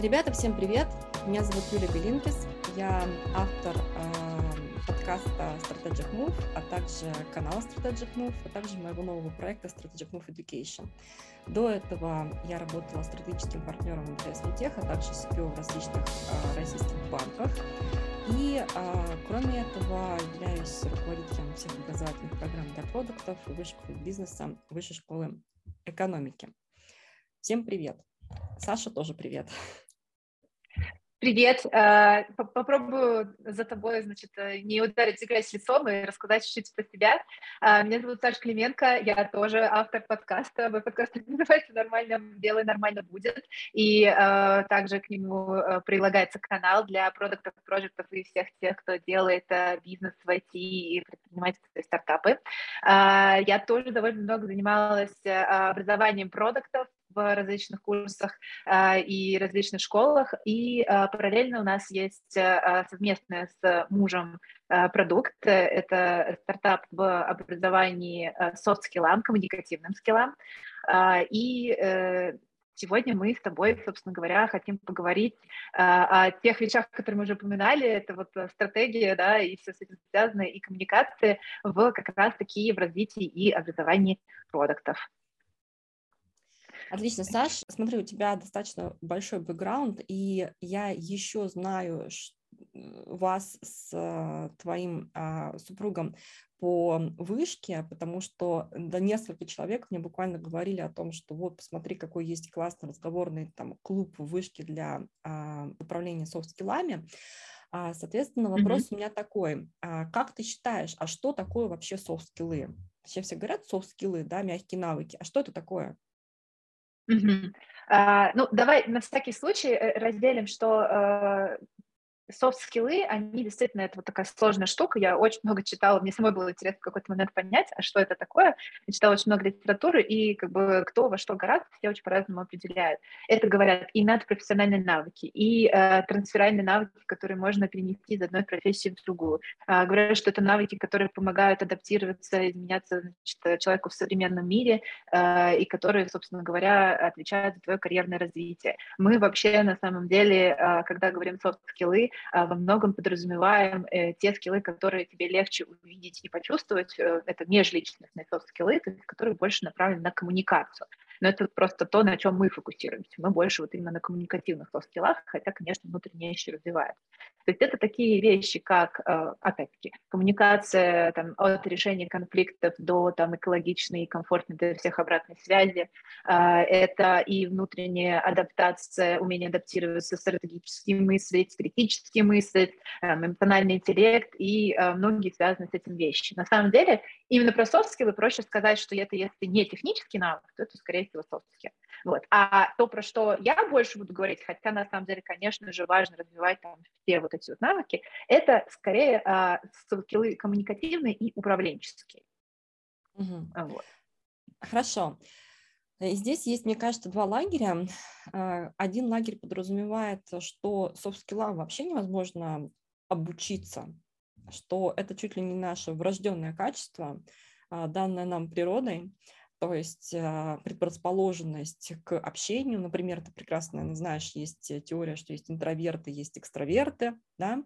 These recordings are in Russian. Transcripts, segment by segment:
Ребята, всем привет! Меня зовут Юлия Белинкис, я автор э, подкаста Strategic Move, а также канала Strategic Move, а также моего нового проекта Strategic Move Education. До этого я работала стратегическим партнером для СМТех, а также CPO в различных э, российских банках. И э, кроме этого являюсь руководителем всех образовательных программ для продуктов, высшей школы бизнеса, высшей школы экономики. Всем привет! Саша тоже привет. Привет. Э, попробую за тобой, значит, э, не ударить грязь лицом и рассказать чуть-чуть про себя. Э, меня зовут Саша Клименко, я тоже автор подкаста. Мой подкаст называется «Нормально делай, нормально будет». И также к нему прилагается канал для продуктов, проектов и всех тех, кто делает бизнес в IT и предпринимательство стартапы. Я тоже довольно много занималась образованием продуктов, в различных курсах э, и различных школах. И э, параллельно у нас есть э, совместная с мужем продукт. Это стартап в образовании софт-скиллам, коммуникативным скиллам. И Сегодня мы с тобой, собственно говоря, хотим поговорить о тех вещах, которые мы уже упоминали. Это вот стратегия, да, и все с этим связано, и коммуникации в как раз-таки в развитии и образовании продуктов. Отлично, Саш. Смотри, у тебя достаточно большой бэкграунд, и я еще знаю вас с э, твоим а, супругом по вышке, потому что до несколько человек мне буквально говорили о том, что вот посмотри, какой есть классный разговорный там клуб вышки для а, управления софт-скиллами. А, соответственно, вопрос mm-hmm. у меня такой: а, как ты считаешь, а что такое вообще софт-скиллы? Все все говорят софт-скиллы, да, мягкие навыки. А что это такое? А, ну, давай на всякий случай э, разделим, что э, софт-скиллы, они действительно, это вот такая сложная штука. Я очень много читала, мне самой было интересно в какой-то момент понять, а что это такое. Я читала очень много литературы, и как бы кто во что гораздо, все очень по-разному определяют. Это говорят и надпрофессиональные навыки, и э, трансферальные навыки, которые можно перенести из одной профессии в другую. Э, говорят, что это навыки, которые помогают адаптироваться, изменяться значит, человеку в современном мире, э, и которые, собственно говоря, отвечают за твое карьерное развитие. Мы вообще на самом деле, э, когда говорим софт-скиллы, во многом подразумеваем э, те скиллы, которые тебе легче увидеть и почувствовать. Э, это межличностные софт-скиллы, которые больше направлены на коммуникацию но это просто то, на чем мы фокусируемся. Мы больше вот именно на коммуникативных софт-скиллах, хотя, конечно, внутреннее еще развивается. То есть это такие вещи, как, э, опять-таки, коммуникация там, от решения конфликтов до там, экологичной и комфортной для всех обратной связи. Э, это и внутренняя адаптация, умение адаптироваться, стратегически мыслить, критически мыслить, эм, эмоциональный интеллект и э, многие связаны с этим вещи. На самом деле, именно про софт-скиллы проще сказать, что это если не технический навык, то это, скорее философски. Вот. А то, про что я больше буду говорить, хотя на самом деле, конечно же, важно развивать там все вот эти вот навыки, это скорее а, скиллы коммуникативные и управленческие. Угу. Вот. Хорошо. Здесь есть, мне кажется, два лагеря. А, один лагерь подразумевает, что софт-скиллам вообще невозможно обучиться, что это чуть ли не наше врожденное качество, а, данное нам природой, то есть а, предрасположенность к общению, например, ты прекрасно наверное, знаешь, есть э, теория, что есть интроверты, есть экстраверты, да,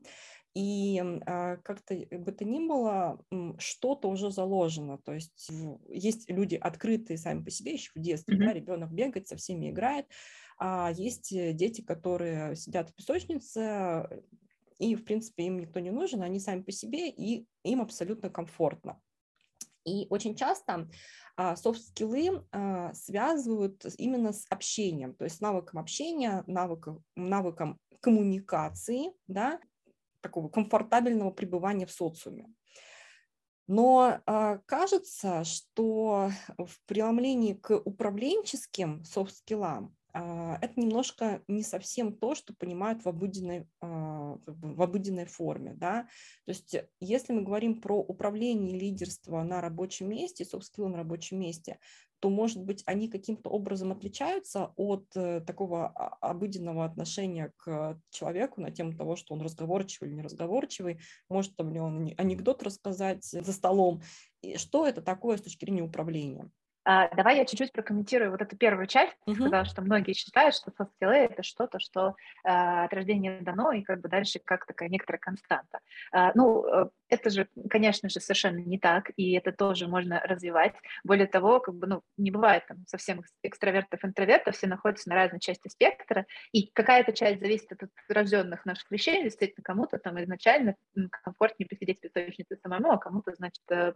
и а, как-то бы то ни было, что-то уже заложено, то есть есть люди открытые сами по себе еще в детстве, mm-hmm. да, ребенок бегает, со всеми играет, а есть э, дети, которые сидят в песочнице, и, в принципе, им никто не нужен, они сами по себе, и им абсолютно комфортно. И очень часто софт-скиллы а, а, связывают именно с общением, то есть навыком общения, навыком, навыком коммуникации, да, такого комфортабельного пребывания в социуме. Но э, кажется, что в преломлении к управленческим софт-скиллам а, это немножко не совсем то, что понимают в обыденной, а, в обыденной форме. Да? То есть если мы говорим про управление лидерство на рабочем месте, софт-скиллы на рабочем месте, то, может быть, они каким-то образом отличаются от э, такого обыденного отношения к человеку на тему того, что он разговорчивый или неразговорчивый, может там ли он анекдот рассказать за столом. И что это такое с точки зрения управления? А, давай я чуть-чуть прокомментирую вот эту первую часть. Ты uh-huh. сказала, что многие считают, что skills — это что-то, что а, от рождения дано, и как бы дальше как такая некоторая константа. А, ну, э, это же, конечно же, совершенно не так, и это тоже можно развивать. Более того, как бы, ну, не бывает там совсем экстравертов, интровертов, все находятся на разной части спектра, и какая-то часть зависит от рожденных наших вещей, действительно, кому-то там изначально комфортнее посидеть в песочнице самому, а кому-то, значит, э,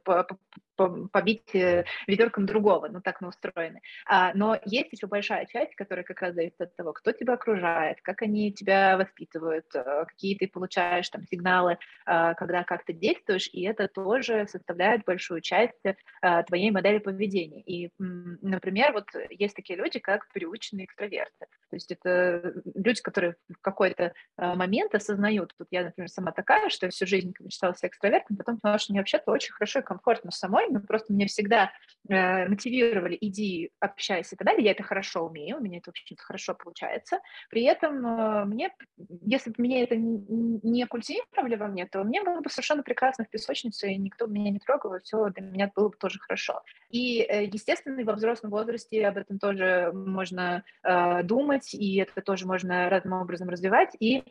побить э, ведерком другого, ну, так мы устроены. А, но есть еще большая часть, которая как раз зависит от того, кто тебя окружает, как они тебя воспитывают, э, какие ты получаешь там сигналы, когда как то действуешь, и это тоже составляет большую часть а, твоей модели поведения. И, например, вот есть такие люди, как приученные экстраверты. То есть это люди, которые в какой-то момент осознают, вот я, например, сама такая, что я всю жизнь мечтала себя экстравертом, потом поняла, что мне вообще-то очень хорошо и комфортно самой, но просто мне всегда э, мотивировали, иди, общайся и так далее, я это хорошо умею, у меня это очень хорошо получается. При этом э, мне, если бы мне это не культивировали во мне, то мне было бы совершенно прекрасно в песочнице, и никто меня не трогал, и все для меня было бы тоже хорошо. И, э, естественно, во взрослом возрасте об этом тоже можно э, думать, и это тоже можно разным образом развивать, и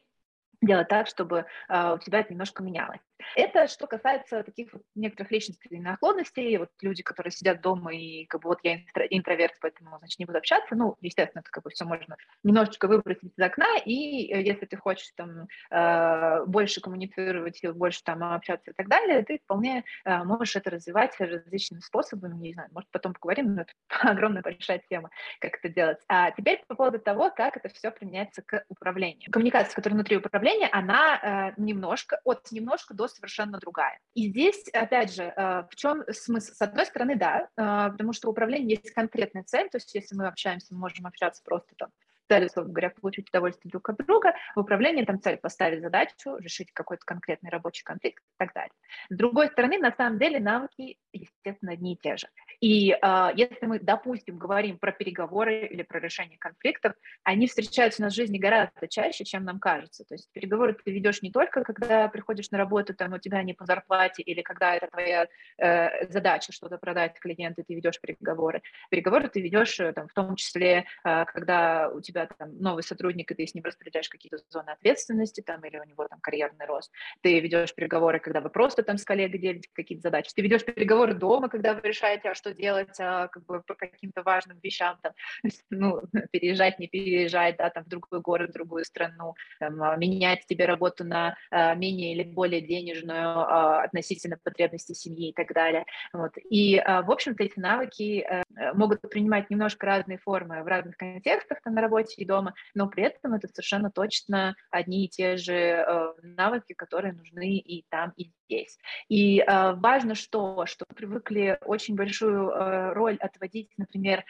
делать так, чтобы э, у тебя это немножко менялось. Это что касается таких вот некоторых личностных наклонностей, вот люди, которые сидят дома и как бы вот я интроверт, поэтому, значит, не буду общаться, ну, естественно, это как бы все можно немножечко выбросить из окна, и э, если ты хочешь там э, больше коммуницировать, больше там общаться и так далее, ты вполне э, можешь это развивать различными способами, не знаю, может, потом поговорим, но это огромная большая тема, как это делать. А теперь по поводу того, как это все применяется к управлению. Коммуникация, которая внутри управления, она немножко, от немножко до совершенно другая. И здесь, опять же, э, в чем смысл? С одной стороны, да, э, потому что у управления есть конкретная цель, то есть если мы общаемся, мы можем общаться просто там цель, условно говоря, получить удовольствие друг от друга, в управлении там цель поставить задачу, решить какой-то конкретный рабочий конфликт и так далее. С другой стороны, на самом деле навыки, естественно, одни и те же. И э, если мы, допустим, говорим про переговоры или про решение конфликтов, они встречаются у нас в жизни гораздо чаще, чем нам кажется. То есть переговоры ты ведешь не только, когда приходишь на работу, там у тебя не по зарплате, или когда это твоя э, задача что-то продать клиенту, ты ведешь переговоры. Переговоры ты ведешь э, там, в том числе, э, когда у тебя там новый сотрудник, и ты с ним распределяешь какие-то зоны ответственности, там, или у него там карьерный рост. Ты ведешь переговоры, когда вы просто там с коллегой делите какие-то задачи. Ты ведешь переговоры дома, когда вы решаете, а что делать, а, как бы по каким-то важным вещам, там, ну, переезжать, не переезжать, да, там, в другой город, в другую страну, там, а, менять тебе работу на а, менее или более денежную а, относительно потребностей семьи и так далее. Вот. И, а, в общем-то, эти навыки а, могут принимать немножко разные формы в разных контекстах там, на работе и дома, но при этом это совершенно точно одни и те же э, навыки, которые нужны и там, и здесь. И э, важно что, что привыкли очень большую э, роль отводить, например,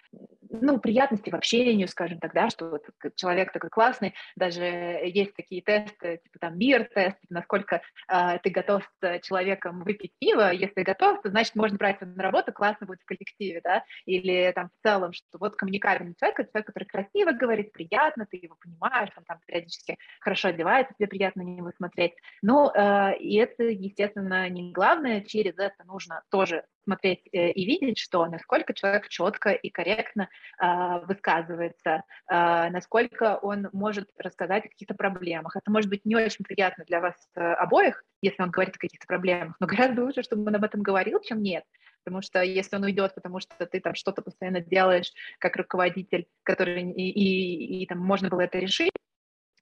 ну, приятности в общении, скажем так, да, что вот человек такой классный, даже есть такие тесты, типа там бир-тест, насколько э, ты готов с человеком выпить пиво, если готов, то значит можно брать на работу, классно будет в коллективе, да, или там в целом, что вот коммуникабельный человек, это человек, который красиво говорит, приятно, ты его понимаешь, он там периодически хорошо одевается, тебе приятно на него смотреть, ну, э, и это, естественно, не главное. Через это нужно тоже смотреть э, и видеть, что насколько человек четко и корректно э, высказывается, э, насколько он может рассказать о каких-то проблемах. Это может быть не очень приятно для вас э, обоих, если он говорит о каких-то проблемах, но гораздо лучше, чтобы он об этом говорил, чем нет. Потому что если он уйдет, потому что ты там что-то постоянно делаешь как руководитель, который и, и, и там можно было это решить,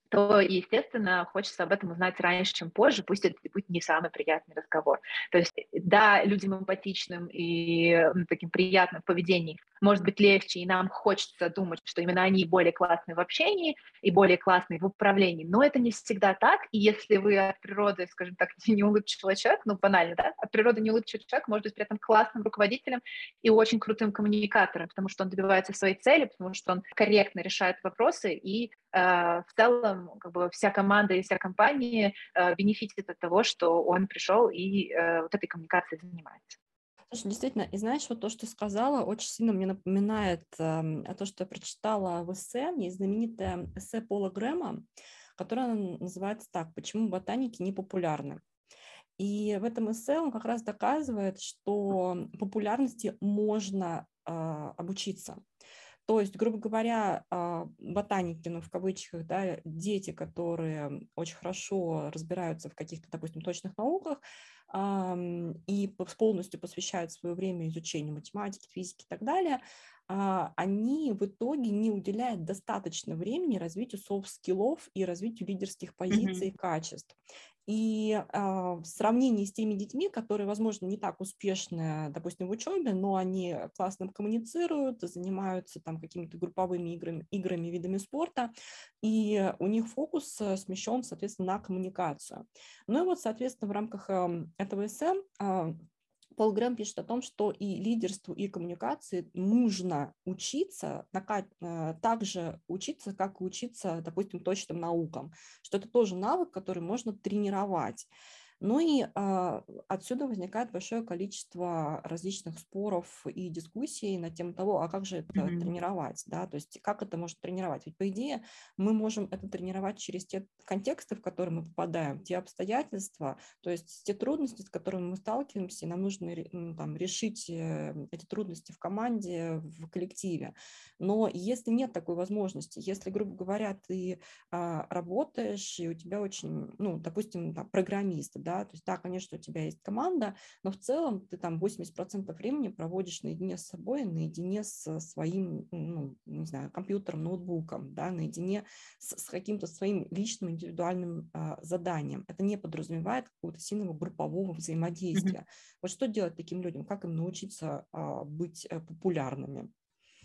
то, естественно, хочется об этом узнать раньше, чем позже, пусть это будет не самый приятный разговор. То есть, да, людям эмпатичным и таким приятным в поведении может быть легче, и нам хочется думать, что именно они более классные в общении и более классные в управлении, но это не всегда так, и если вы от природы, скажем так, не улыбчивый человек, ну, банально, да, от природы не улыбчивый человек может быть при этом классным руководителем и очень крутым коммуникатором, потому что он добивается своей цели, потому что он корректно решает вопросы и в целом как бы вся команда и вся компания э, бенефитит от того, что он пришел и э, вот этой коммуникацией занимается. Слушай, действительно, и знаешь, вот то, что сказала, очень сильно мне напоминает э, то, что я прочитала в эссе, есть знаменитое эссе Пола Грэма, которое называется так «Почему ботаники не популярны?». И в этом эссе он как раз доказывает, что популярности можно а, обучиться. То есть, грубо говоря, а, ботаники, ну, в кавычках, да, дети, которые очень хорошо разбираются в каких-то, допустим, точных науках и полностью посвящают свое время изучению математики, физики и так далее, а, они в итоге не уделяют достаточно времени развитию софт-скиллов и развитию лидерских позиций mm-hmm. и качеств. И а, в сравнении с теми детьми, которые, возможно, не так успешны, допустим, в учебе, но они классно коммуницируют, занимаются там какими-то групповыми играми, играми, видами спорта, и у них фокус э, смещен, соответственно, на коммуникацию. Ну и вот, соответственно, в рамках этого эссе Пол Грэм пишет о том, что и лидерству, и коммуникации нужно учиться, э, также учиться, как и учиться, допустим, точным наукам, что это тоже навык, который можно тренировать. Ну и э, отсюда возникает большое количество различных споров и дискуссий на тему того, а как же это mm-hmm. тренировать, да, то есть как это можно тренировать. Ведь по идее мы можем это тренировать через те контексты, в которые мы попадаем, те обстоятельства, то есть те трудности, с которыми мы сталкиваемся, и нам нужно ну, там, решить э, эти трудности в команде, в коллективе. Но если нет такой возможности, если, грубо говоря, ты э, работаешь, и у тебя очень, ну, допустим, там, программист, да, то есть, да, конечно, у тебя есть команда, но в целом ты там 80% времени проводишь наедине с собой, наедине с своим, ну, не знаю, компьютером, ноутбуком, да, наедине с, с каким-то своим личным индивидуальным а, заданием. Это не подразумевает какого-то сильного группового взаимодействия. Mm-hmm. Вот что делать таким людям? Как им научиться а, быть а, популярными?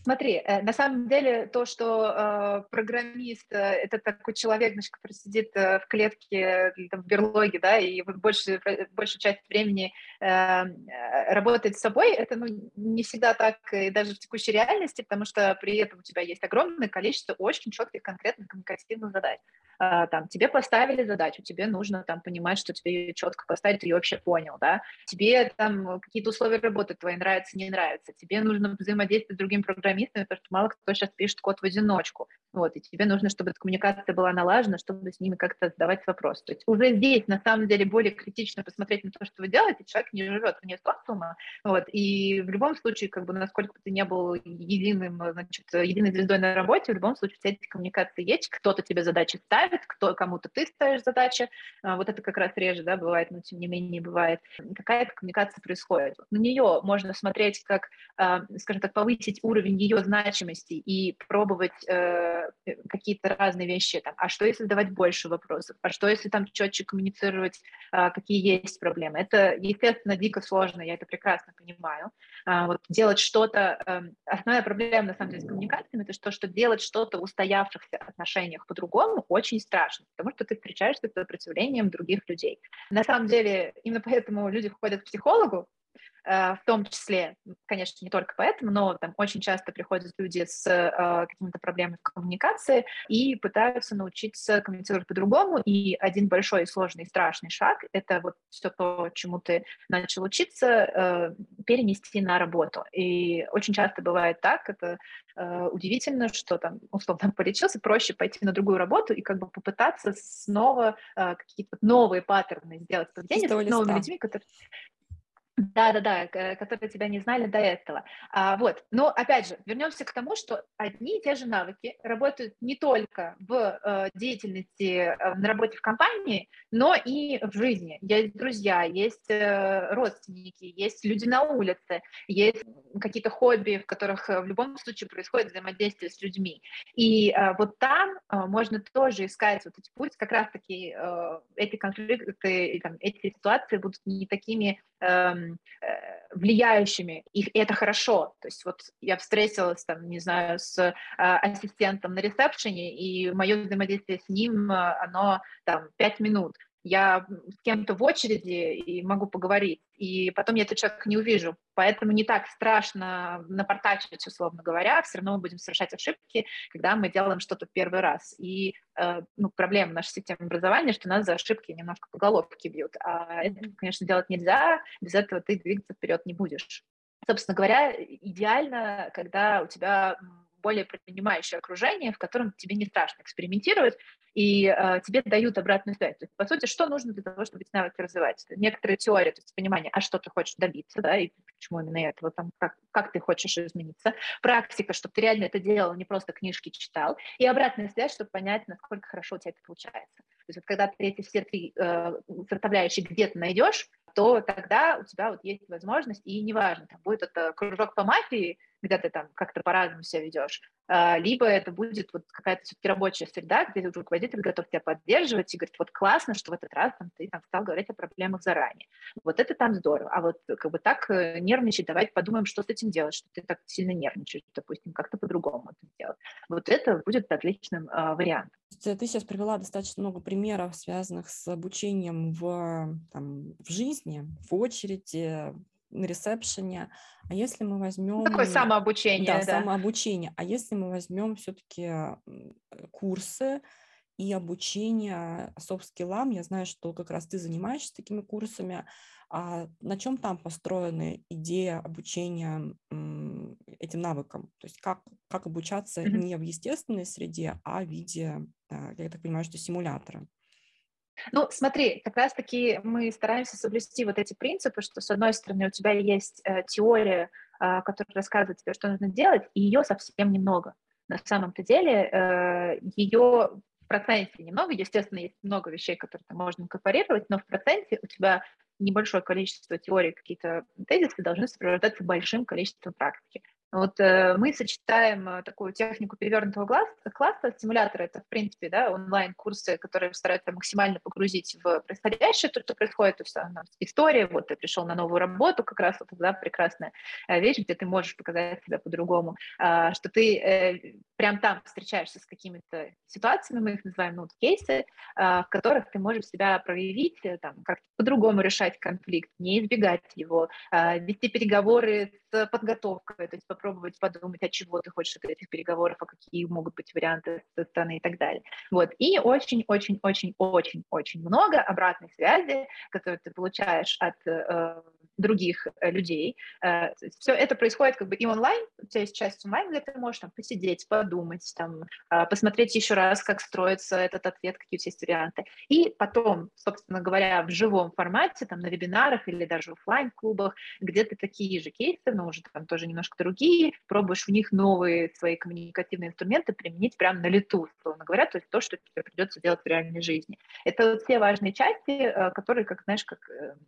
Смотри, э, на самом деле то, что э, программист э, это такой человек, значит, который сидит э, в клетке там, в берлоге, да, и больше, большую часть времени э, э, работает с собой, это ну, не всегда так и даже в текущей реальности, потому что при этом у тебя есть огромное количество очень четких, конкретных коммуникативных задач. А, там, тебе поставили задачу, тебе нужно там понимать, что тебе ее четко поставить, ты ее вообще понял, да, тебе там какие-то условия работы твои нравятся, не нравятся, тебе нужно взаимодействовать с другими программистами, потому что мало кто сейчас пишет код в одиночку, вот, и тебе нужно, чтобы эта коммуникация была налажена, чтобы с ними как-то задавать вопрос. То есть уже здесь, на самом деле, более критично посмотреть на то, что вы делаете, человек не живет вне социума, вот, и в любом случае, как бы, насколько бы ты не был единым, значит, единой звездой на работе, в любом случае все эти коммуникации есть, кто-то тебе задачи ставит, кто, кому-то ты ставишь задачи, а, вот это как раз реже, да, бывает, но тем не менее бывает. Какая-то коммуникация происходит. На нее можно смотреть как, а, скажем так, повысить уровень ее значимости и пробовать э, какие-то разные вещи, там, а что если задавать больше вопросов, а что если там четче коммуницировать, а, какие есть проблемы. Это, естественно, дико сложно, я это прекрасно понимаю. А, вот делать что-то, а, основная проблема, на самом деле, с коммуникациями, это то, что делать что-то в устоявшихся отношениях по-другому очень страшно, потому что ты встречаешься с сопротивлением других людей. На самом деле, именно поэтому люди ходят к психологу, Э, в том числе, конечно, не только поэтому, но там очень часто приходят люди с э, какими-то проблемами в коммуникации и пытаются научиться коммуницировать по-другому. И один большой, сложный, страшный шаг — это вот все то, чему ты начал учиться, э, перенести на работу. И очень часто бывает так, это э, удивительно, что там, условно, полечился, проще пойти на другую работу и как бы попытаться снова э, какие-то новые паттерны сделать поведение с новыми людьми, которые да-да-да, которые тебя не знали до этого. А, вот, но опять же, вернемся к тому, что одни и те же навыки работают не только в э, деятельности, э, на работе в компании, но и в жизни. Есть друзья, есть э, родственники, есть люди на улице, есть какие-то хобби, в которых э, в любом случае происходит взаимодействие с людьми. И э, вот там э, можно тоже искать вот эти путь, как раз-таки э, эти конфликты, там, эти ситуации будут не такими влияющими, и это хорошо. То есть вот я встретилась, там, не знаю, с э, ассистентом на ресепшене, и мое взаимодействие с ним, э, оно там пять минут я с кем-то в очереди и могу поговорить, и потом я этот человек не увижу. Поэтому не так страшно напортачить, условно говоря, все равно мы будем совершать ошибки, когда мы делаем что-то первый раз. И э, ну, проблема нашей системы образования, что нас за ошибки немножко по головке бьют. А это, конечно, делать нельзя, без этого ты двигаться вперед не будешь. Собственно говоря, идеально, когда у тебя более принимающее окружение, в котором тебе не страшно экспериментировать, и э, тебе дают обратную связь. То есть, по сути, что нужно для того, чтобы эти навыки развивать? Некоторые теории, то есть понимание, а что ты хочешь добиться, да, и почему именно этого, там, как, как ты хочешь измениться. Практика, чтобы ты реально это делал, не просто книжки читал. И обратная связь, чтобы понять, насколько хорошо у тебя это получается. То есть вот когда ты эти все три э, составляющие где-то найдешь, то тогда у тебя вот есть возможность, и неважно, там будет это кружок по мафии, где ты там как-то по-разному себя ведешь, а, либо это будет вот какая-то все-таки рабочая среда, где руководитель готов тебя поддерживать и говорит, вот классно, что в этот раз там, ты там, стал говорить о проблемах заранее. Вот это там здорово. А вот как бы так э, нервничать, давайте подумаем, что с этим делать, что ты так сильно нервничаешь, допустим, как-то по-другому это сделать. Вот это будет отличным э, вариантом. Ты сейчас привела достаточно много примеров, связанных с обучением в, там, в жизни, в очереди, на ресепшене. А если мы возьмем... Такое самообучение. Да, да, самообучение. А если мы возьмем все-таки курсы и обучение софт-скиллам, я знаю, что как раз ты занимаешься такими курсами, а на чем там построена идея обучения этим навыкам? То есть как, как обучаться mm-hmm. не в естественной среде, а в виде, а, я так понимаю, что симулятора? Ну, смотри, как раз-таки мы стараемся соблюсти вот эти принципы, что, с одной стороны, у тебя есть э, теория, э, которая рассказывает тебе, что нужно делать, и ее совсем немного. На самом-то деле э, ее в проценте немного, естественно, есть много вещей, которые можно инкорпорировать, но в проценте у тебя небольшое количество теорий, какие-то тезисы должны сопровождаться большим количеством практики. Вот э, мы сочетаем э, такую технику перевернутого глаз, класса, стимулятора, это, в принципе, да, онлайн-курсы, которые стараются максимально погрузить в происходящее, то, что происходит, то есть там, история, вот ты пришел на новую работу, как раз вот, да, прекрасная э, вещь, где ты можешь показать себя по-другому, э, что ты прям там встречаешься с какими-то ситуациями, мы их называем, ну, кейсы, э, в которых ты можешь себя проявить, там, как по-другому решать конфликт, не избегать его, э, вести переговоры с подготовкой, то есть попробовать подумать, от чего ты хочешь от этих переговоров, а какие могут быть варианты со стороны и так далее. Вот. И очень-очень-очень-очень-очень много обратной связи, которую ты получаешь от э, других э, людей. Э, все это происходит как бы и онлайн, у тебя есть часть онлайн, где ты можешь там посидеть, подумать, там, посмотреть еще раз, как строится этот ответ, какие у тебя есть варианты. И потом, собственно говоря, в живом формате, там, на вебинарах или даже офлайн клубах где ты такие же кейсы, но уже там тоже немножко другие, пробуешь в них новые свои коммуникативные инструменты применить прямо на лету, условно говоря, то есть то, что тебе придется делать в реальной жизни. Это вот все важные части, которые, как, знаешь, как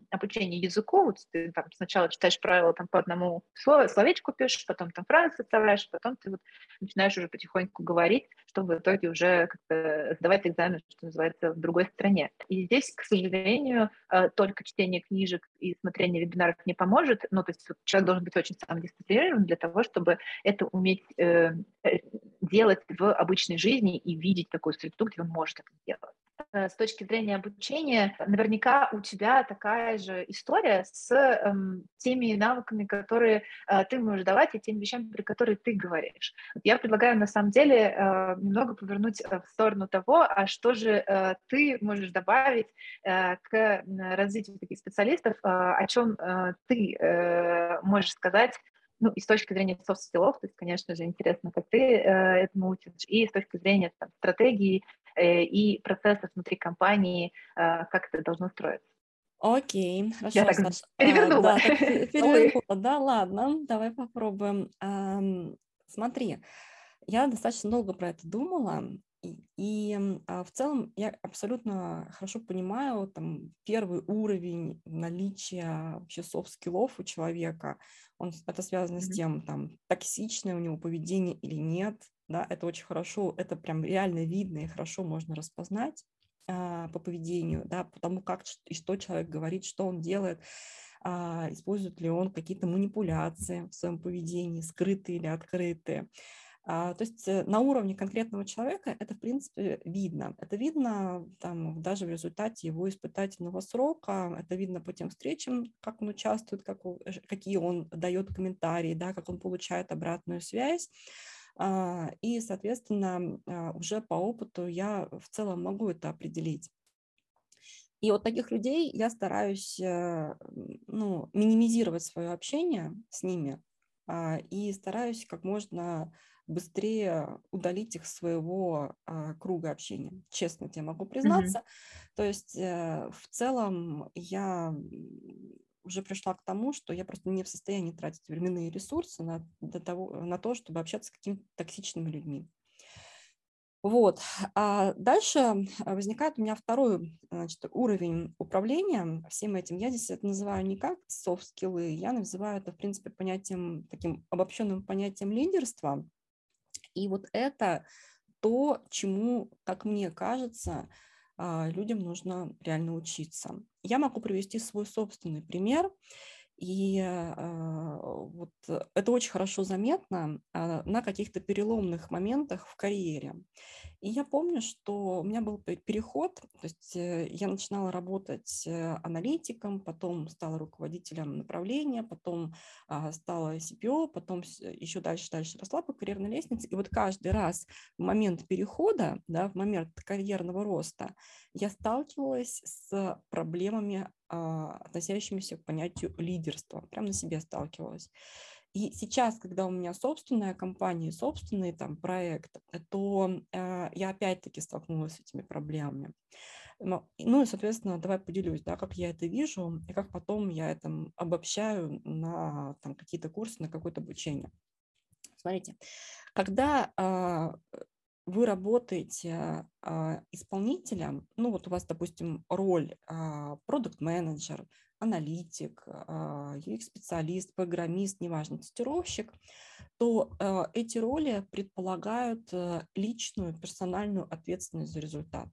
обучение языку, вот ты там сначала читаешь правила там по одному слову, словечку пишешь, потом там фразы составляешь, потом ты вот начинаешь уже потихоньку говорить, чтобы в итоге уже как-то сдавать экзамен, что называется, в другой стране. И здесь, к сожалению, э, только чтение книжек и смотрение вебинаров не поможет, ну, то есть человек должен быть очень самодисциплинирован для того, чтобы это уметь э, э, делать в обычной жизни и видеть такую среду, где он может это делать. Э, с точки зрения обучения, наверняка у тебя такая же история с эм, теми навыками, которые э, ты можешь давать, и теми вещами, про которые ты говоришь. Я предлагаю на самом деле э, немного повернуть э, в сторону того, а что же э, ты можешь добавить э, к развитию таких специалистов, э, о чем э, ты э, можешь сказать ну, и с точки зрения софт-скиллов, то есть, конечно же, интересно, как ты э, этому учишь, и с точки зрения там, стратегии э, и процесса внутри компании, э, как это должно строиться. Окей, хорошо. Я так Саша. перевернула. А, да, перевернула. Да, ладно, давай попробуем. Эм, смотри, я достаточно долго про это думала, и, а, в целом я абсолютно хорошо понимаю там первый уровень наличия вообще софт-скиллов у человека. Он, это связано mm-hmm. с тем, там, токсичное у него поведение или нет. Да, это очень хорошо, это прям реально видно и хорошо можно распознать а, по поведению, да, по тому, как и что человек говорит, что он делает, а, использует ли он какие-то манипуляции в своем поведении, скрытые или открытые. А, то есть э, на уровне конкретного человека это, в принципе, видно. Это видно там, даже в результате его испытательного срока, это видно по тем встречам, как он участвует, как, какие он дает комментарии, да, как он получает обратную связь. А, и, соответственно, а, уже по опыту я в целом могу это определить. И вот таких людей я стараюсь э, ну, минимизировать свое общение с ними и стараюсь как можно быстрее удалить их своего а, круга общения. Честно тебе могу признаться. Mm-hmm. То есть э, в целом я уже пришла к тому, что я просто не в состоянии тратить временные ресурсы на, до того, на то, чтобы общаться с какими-то токсичными людьми. Вот. А дальше возникает у меня второй значит, уровень управления всем этим. Я здесь это называю не как софт-скиллы, я называю это, в принципе, понятием, таким обобщенным понятием лидерства. И вот это то, чему, как мне кажется, а, людям нужно реально учиться. Я могу привести свой собственный пример. И э, вот это очень хорошо заметно э, на каких-то переломных моментах в карьере. И я помню, что у меня был переход, то есть э, я начинала работать э, аналитиком, потом стала руководителем направления, потом э, стала CPO, потом еще дальше, дальше росла по карьерной лестнице. И вот каждый раз в момент перехода, да, в момент карьерного роста, я сталкивалась с проблемами а, относящимися к понятию лидерства. Прям на себе сталкивалась. И сейчас, когда у меня собственная компания, собственный там проект, то э, я опять-таки столкнулась с этими проблемами. Ну и, соответственно, давай поделюсь, да, как я это вижу и как потом я это обобщаю на там, какие-то курсы, на какое-то обучение. Смотрите, когда э, вы работаете а, исполнителем, ну вот у вас, допустим, роль а, продукт-менеджер, аналитик, а, UX-специалист, программист, неважно, тестировщик, то эти роли предполагают а, личную персональную ответственность за результат.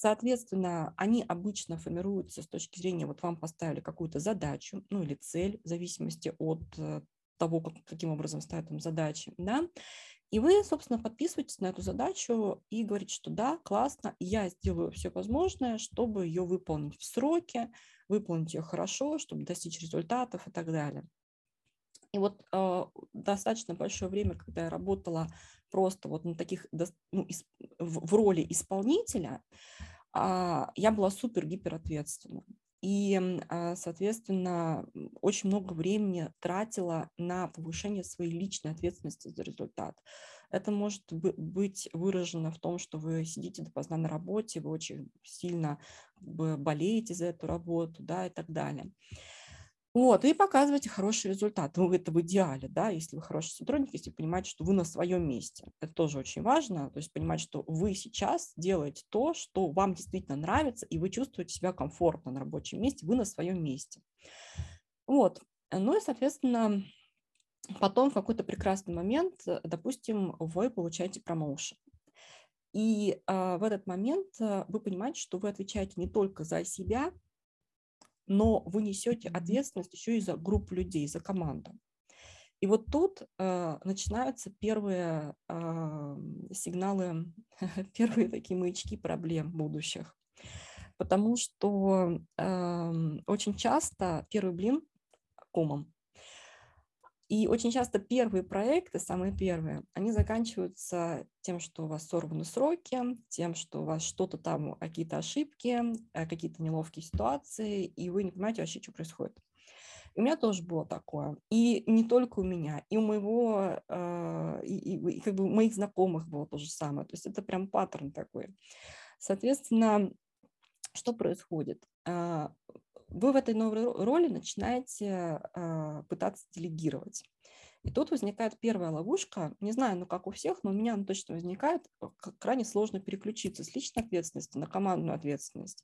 Соответственно, они обычно формируются с точки зрения, вот вам поставили какую-то задачу, ну или цель, в зависимости от э, того, как, каким образом ставят там задачи, да, и вы, собственно, подписываетесь на эту задачу и говорите, что да, классно, я сделаю все возможное, чтобы ее выполнить в сроки, выполнить ее хорошо, чтобы достичь результатов и так далее. И вот э, достаточно большое время, когда я работала просто вот на таких, ну, из, в, в роли исполнителя, э, я была супер гиперответственна. И, а, соответственно, очень много времени тратила на повышение своей личной ответственности за результат. Это может быть выражено в том, что вы сидите допоздна на работе, вы очень сильно болеете за эту работу да, и так далее. Вот, и показываете хороший результат. Ну, это в идеале, да, если вы хороший сотрудник, если понимаете, что вы на своем месте. Это тоже очень важно, то есть понимать, что вы сейчас делаете то, что вам действительно нравится, и вы чувствуете себя комфортно на рабочем месте, вы на своем месте. Вот, ну и, соответственно, потом в какой-то прекрасный момент, допустим, вы получаете промоушен. И э, в этот момент э, вы понимаете, что вы отвечаете не только за себя, но вы несете ответственность еще и за группу людей, за команду. И вот тут э, начинаются первые э, сигналы, первые такие маячки проблем будущих. Потому что э, очень часто первый блин комом. И очень часто первые проекты, самые первые, они заканчиваются тем, что у вас сорваны сроки, тем, что у вас что-то там, какие-то ошибки, э, какие-то неловкие ситуации, и вы не понимаете вообще, что происходит. И у меня тоже было такое. И не только у меня, и у моего, э, и, и, и как бы у моих знакомых было то же самое. То есть это прям паттерн такой. Соответственно, что происходит? А, вы в этой новой роли начинаете э, пытаться делегировать. И тут возникает первая ловушка, не знаю, ну как у всех, но у меня она точно возникает, э, крайне сложно переключиться с личной ответственности на командную ответственность.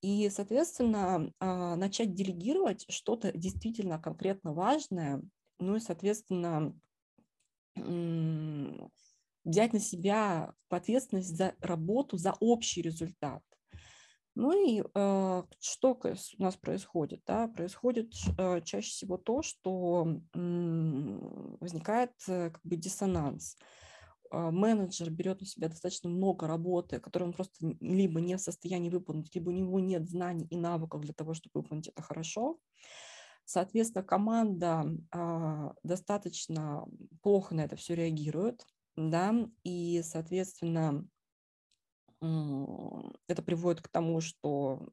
И, соответственно, э, начать делегировать что-то действительно конкретно важное, ну и, соответственно, взять на себя ответственность за работу, за общий результат. Ну и э, что у нас происходит? Да? Происходит э, чаще всего то, что э, возникает э, как бы диссонанс. Э, менеджер берет на себя достаточно много работы, которую он просто либо не в состоянии выполнить, либо у него нет знаний и навыков для того, чтобы выполнить это хорошо. Соответственно, команда э, достаточно плохо на это все реагирует, да, и, соответственно, это приводит к тому, что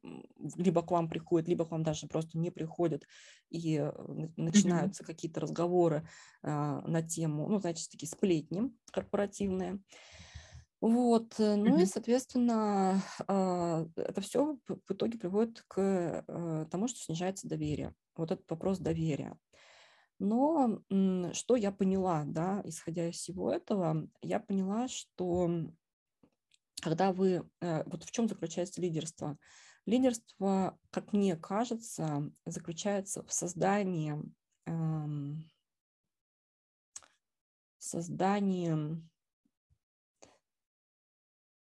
либо к вам приходит, либо к вам даже просто не приходят, и э, начинаются mm-hmm. какие-то разговоры а, на тему, ну, значит, такие сплетни корпоративные. Вот, mm-hmm. ну и, соответственно, а, это все в итоге приводит к а, тому, что снижается доверие. Вот этот вопрос доверия. Но что я поняла, да, исходя из всего этого, я поняла, что когда вы, э, вот в чем заключается лидерство? Лидерство, как мне кажется, заключается в создании, эм, создании,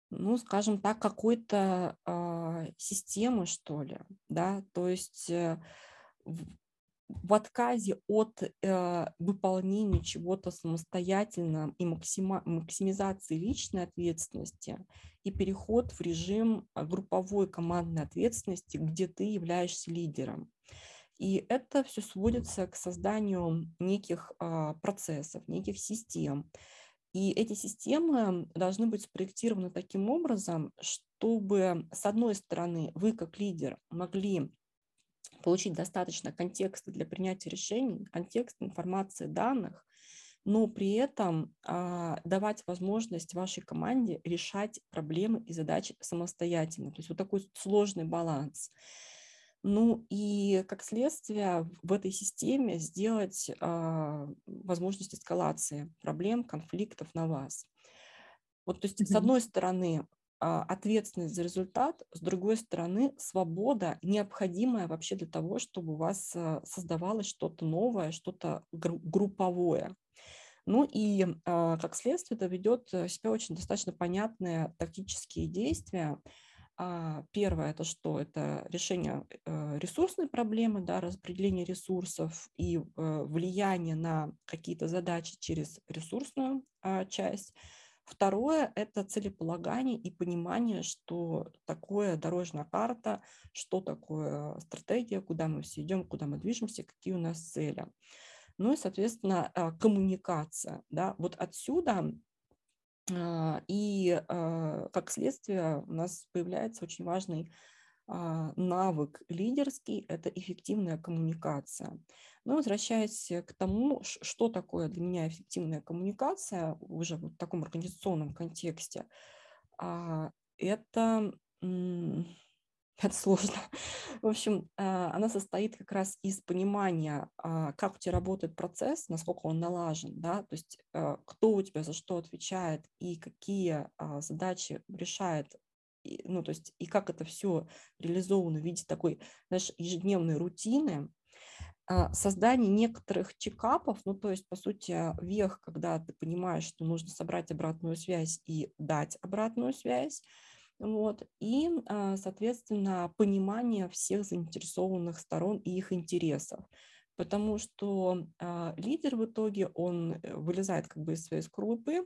ну, скажем так, какой-то э, системы, что ли, да, то есть э, в отказе от э, выполнения чего-то самостоятельно и максима, максимизации личной ответственности и переход в режим а, групповой командной ответственности, где ты являешься лидером. И это все сводится к созданию неких э, процессов, неких систем. И эти системы должны быть спроектированы таким образом, чтобы, с одной стороны, вы как лидер могли получить достаточно контекста для принятия решений, контекст информации данных, но при этом а, давать возможность вашей команде решать проблемы и задачи самостоятельно. То есть вот такой сложный баланс. Ну и как следствие в этой системе сделать а, возможность эскалации проблем, конфликтов на вас. Вот, то есть, mm-hmm. с одной стороны, ответственность за результат, с другой стороны, свобода, необходимая вообще для того, чтобы у вас а, создавалось что-то новое, что-то групповое. Ну и а, как следствие это ведет э, себя очень достаточно понятные тактические действия. Первое – это что? Это решение э, ресурсной проблемы, да, распределение ресурсов и э, влияние на какие-то задачи через ресурсную часть – Второе – это целеполагание и понимание, что такое дорожная карта, что такое стратегия, куда мы все идем, куда мы движемся, какие у нас цели. Ну и, соответственно, а, коммуникация. Да? Вот отсюда а, и как следствие у нас появляется очень важный навык лидерский – это эффективная коммуникация. Но возвращаясь к тому, что такое для меня эффективная коммуникация уже в таком организационном контексте, а, это, это сложно. В общем, а, она состоит как раз из понимания, а, как у тебя работает процесс, насколько он налажен, да, то есть кто у тебя за что отвечает и какие задачи решает ну, то есть и как это все реализовано в виде такой, знаешь, ежедневной рутины, а, создание некоторых чекапов, ну то есть по сути вех, когда ты понимаешь, что нужно собрать обратную связь и дать обратную связь, вот, и, а, соответственно, понимание всех заинтересованных сторон и их интересов. Потому что а, лидер в итоге, он э, вылезает как бы из своей скорлупы,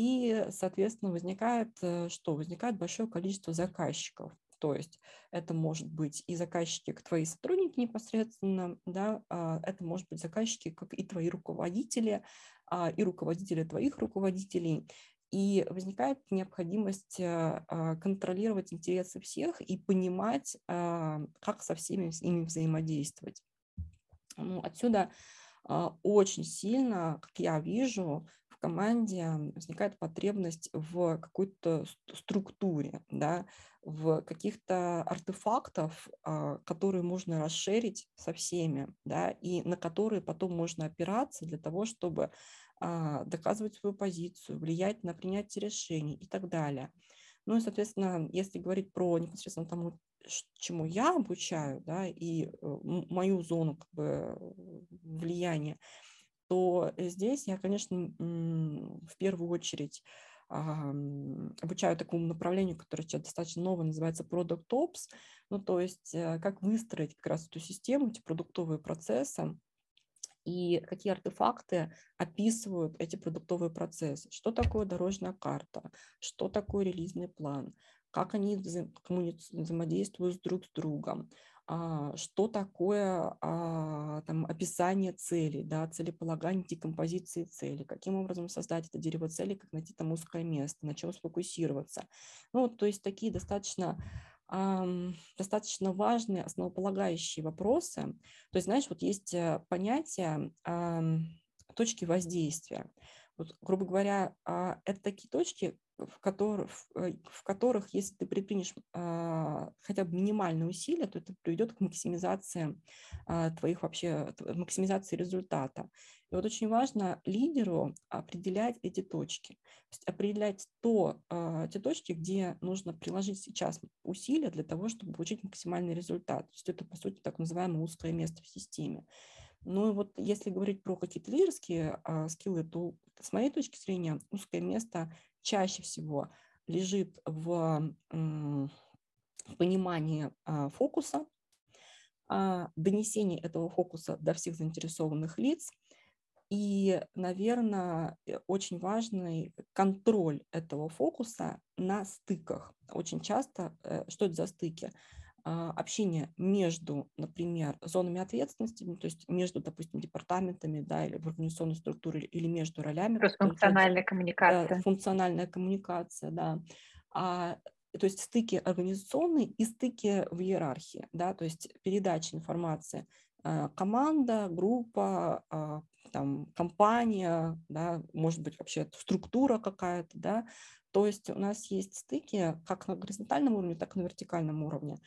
и, соответственно, возникает э, что? Возникает большое количество заказчиков. То есть это может быть и заказчики, как твои сотрудники непосредственно, да, а, это может быть заказчики, как и твои руководители, а, и руководители твоих руководителей. И возникает необходимость э, а, контролировать интересы всех и понимать, как со всеми ими взаимодействовать. Ну, отсюда очень сильно, как я вижу, команде возникает потребность в какой-то структуре, да, в каких-то артефактов, а, которые можно расширить со всеми, да, и на которые потом можно опираться для того, чтобы а, доказывать свою позицию, влиять на принятие решений и так далее. Ну и, соответственно, если говорить про непосредственно тому, чему я обучаю, да, и э, мою зону как бы, влияния, то здесь я, конечно, в первую очередь обучаю такому направлению, которое сейчас достаточно новое, называется Product Ops, ну, то есть э, как выстроить как раз эту систему, эти продуктовые процессы, и какие артефакты описывают эти продуктовые процессы. Что такое дорожная карта, что такое релизный план, как они взаимодействуют друг с другом, а, что такое а, там, описание целей, да, целеполагание, декомпозиции целей, каким образом создать это дерево целей, как найти там узкое место, на чем сфокусироваться. Ну, то есть такие достаточно достаточно важные, основополагающие вопросы. То есть, знаешь, вот есть э, понятие точки воздействия. Вот, грубо говоря, а, это такие точки, в которых, э, в которых если ты предпримешь а, хотя бы минимальные усилия, то это приведет к максимизации а, твоих вообще, максимизации результата. И вот очень важно лидеру определять эти точки, то есть определять то, те точки, где нужно приложить сейчас усилия для того, чтобы получить максимальный результат. То есть это, по сути, так называемое узкое место в системе. Ну и вот если говорить про какие-то лидерские а, скиллы, то с моей точки зрения узкое место чаще всего лежит в, понимании а, фокуса, а, донесении этого фокуса до всех заинтересованных лиц и, наверное, э, очень важный контроль этого фокуса на стыках. Очень часто, э, что это за стыки? А, общение между, например, зонами ответственности, ну, то есть между, допустим, департаментами, да, или в организационной структуре, или между ролями. Функциональная коммуникация. Функциональная коммуникация, да. А, то есть стыки организационные и стыки в иерархии, да, то есть передача информации а, команда, группа, а, там, компания, да, может быть, вообще структура какая-то, да, то есть у нас есть стыки как на горизонтальном уровне, так и на вертикальном уровне.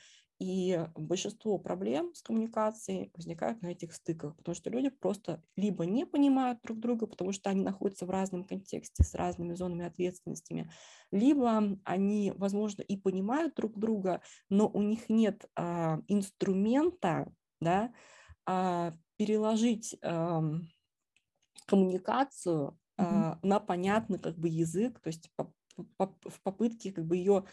И большинство проблем с коммуникацией возникают на этих стыках, потому что люди просто либо не понимают друг друга, потому что они находятся в разном контексте, с разными зонами ответственностями, либо они, возможно, и понимают друг друга, но у них нет а, инструмента да, а, переложить а, коммуникацию а, на понятный как бы язык, то есть в попытке как бы ее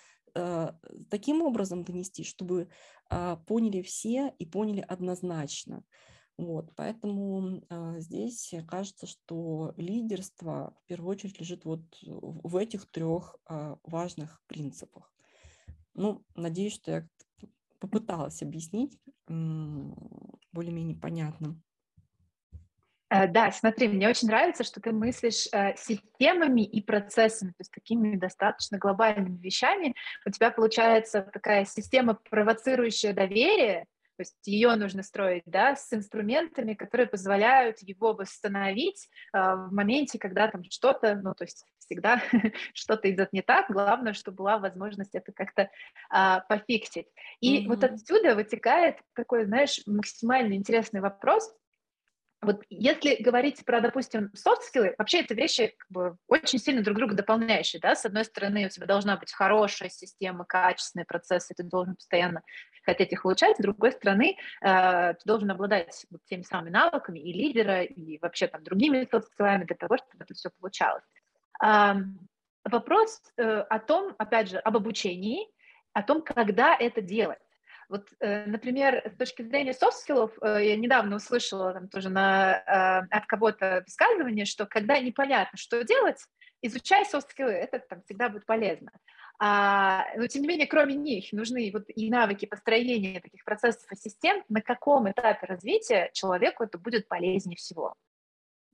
таким образом донести, чтобы а, поняли все и поняли однозначно. Вот, поэтому а, здесь кажется, что лидерство в первую очередь лежит вот в этих трех а, важных принципах. Ну, надеюсь, что я попыталась объяснить более-менее понятно. Э, да, смотри, мне очень нравится, что ты мыслишь э, системами и процессами, то есть такими достаточно глобальными вещами. У тебя получается такая система, провоцирующая доверие, то есть ее нужно строить, да, с инструментами, которые позволяют его восстановить э, в моменте, когда там что-то, ну, то есть всегда что-то идет не так. Главное, чтобы была возможность это как-то э, пофиксить. И mm-hmm. вот отсюда вытекает такой, знаешь, максимально интересный вопрос вот если говорить про, допустим, софт-скиллы, вообще это вещи как бы, очень сильно друг друга дополняющие, да, с одной стороны у тебя должна быть хорошая система, качественные процессы, ты должен постоянно хотеть их улучшать, с другой стороны э, ты должен обладать вот теми самыми навыками и лидера, и вообще там другими софт-скиллами для того, чтобы это все получалось. Э, вопрос э, о том, опять же, об обучении, о том, когда это делать. Вот, э, например, с точки зрения софт-скиллов, э, я недавно услышала там тоже на, э, от кого-то высказывание, что когда непонятно, что делать, изучай софт-скиллы, это там всегда будет полезно. А, но, тем не менее, кроме них, нужны вот и навыки построения таких процессов и систем, на каком этапе развития человеку это будет полезнее всего.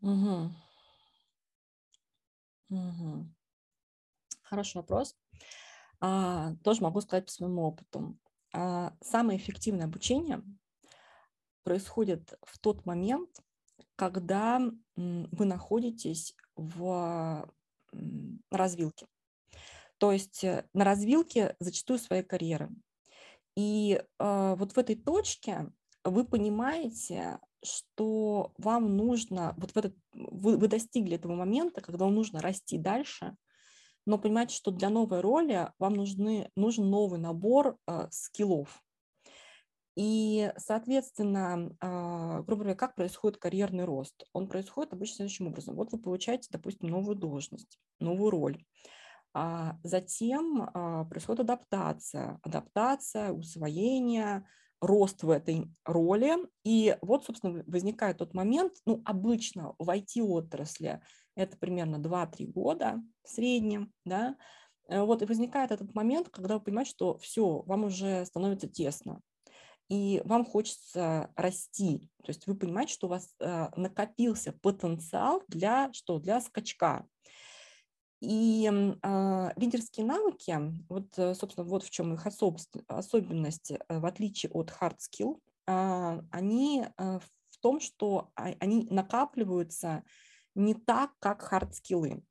Угу. Угу. Хороший вопрос. А, тоже могу сказать по своему опыту. А, самое эффективное обучение происходит в тот момент, когда вы находитесь в развилке. То есть э, на развилке зачастую своей карьеры. И э, вот в этой точке вы понимаете, что вам нужно, вот в этот, вы, вы достигли этого момента, когда вам нужно расти дальше, но понимаете, что для новой роли вам нужны, нужен новый набор э, скиллов. И, соответственно, э, грубо говоря, как происходит карьерный рост? Он происходит обычно следующим образом. Вот вы получаете, допустим, новую должность, новую роль. А затем а, происходит адаптация, адаптация, усвоение, рост в этой роли. И вот, собственно, возникает тот момент, ну, обычно в IT-отрасли это примерно 2-3 года в среднем, да, э, вот и возникает этот момент, когда вы понимаете, что все, вам уже становится тесно. и вам хочется расти. То есть вы понимаете, что у вас э, накопился потенциал для что? Для скачка. И э, лидерские навыки, вот, э, собственно, вот в чем их особ, особенность, в отличие от hard skill, э, они в том, что они накапливаются не так, как skills.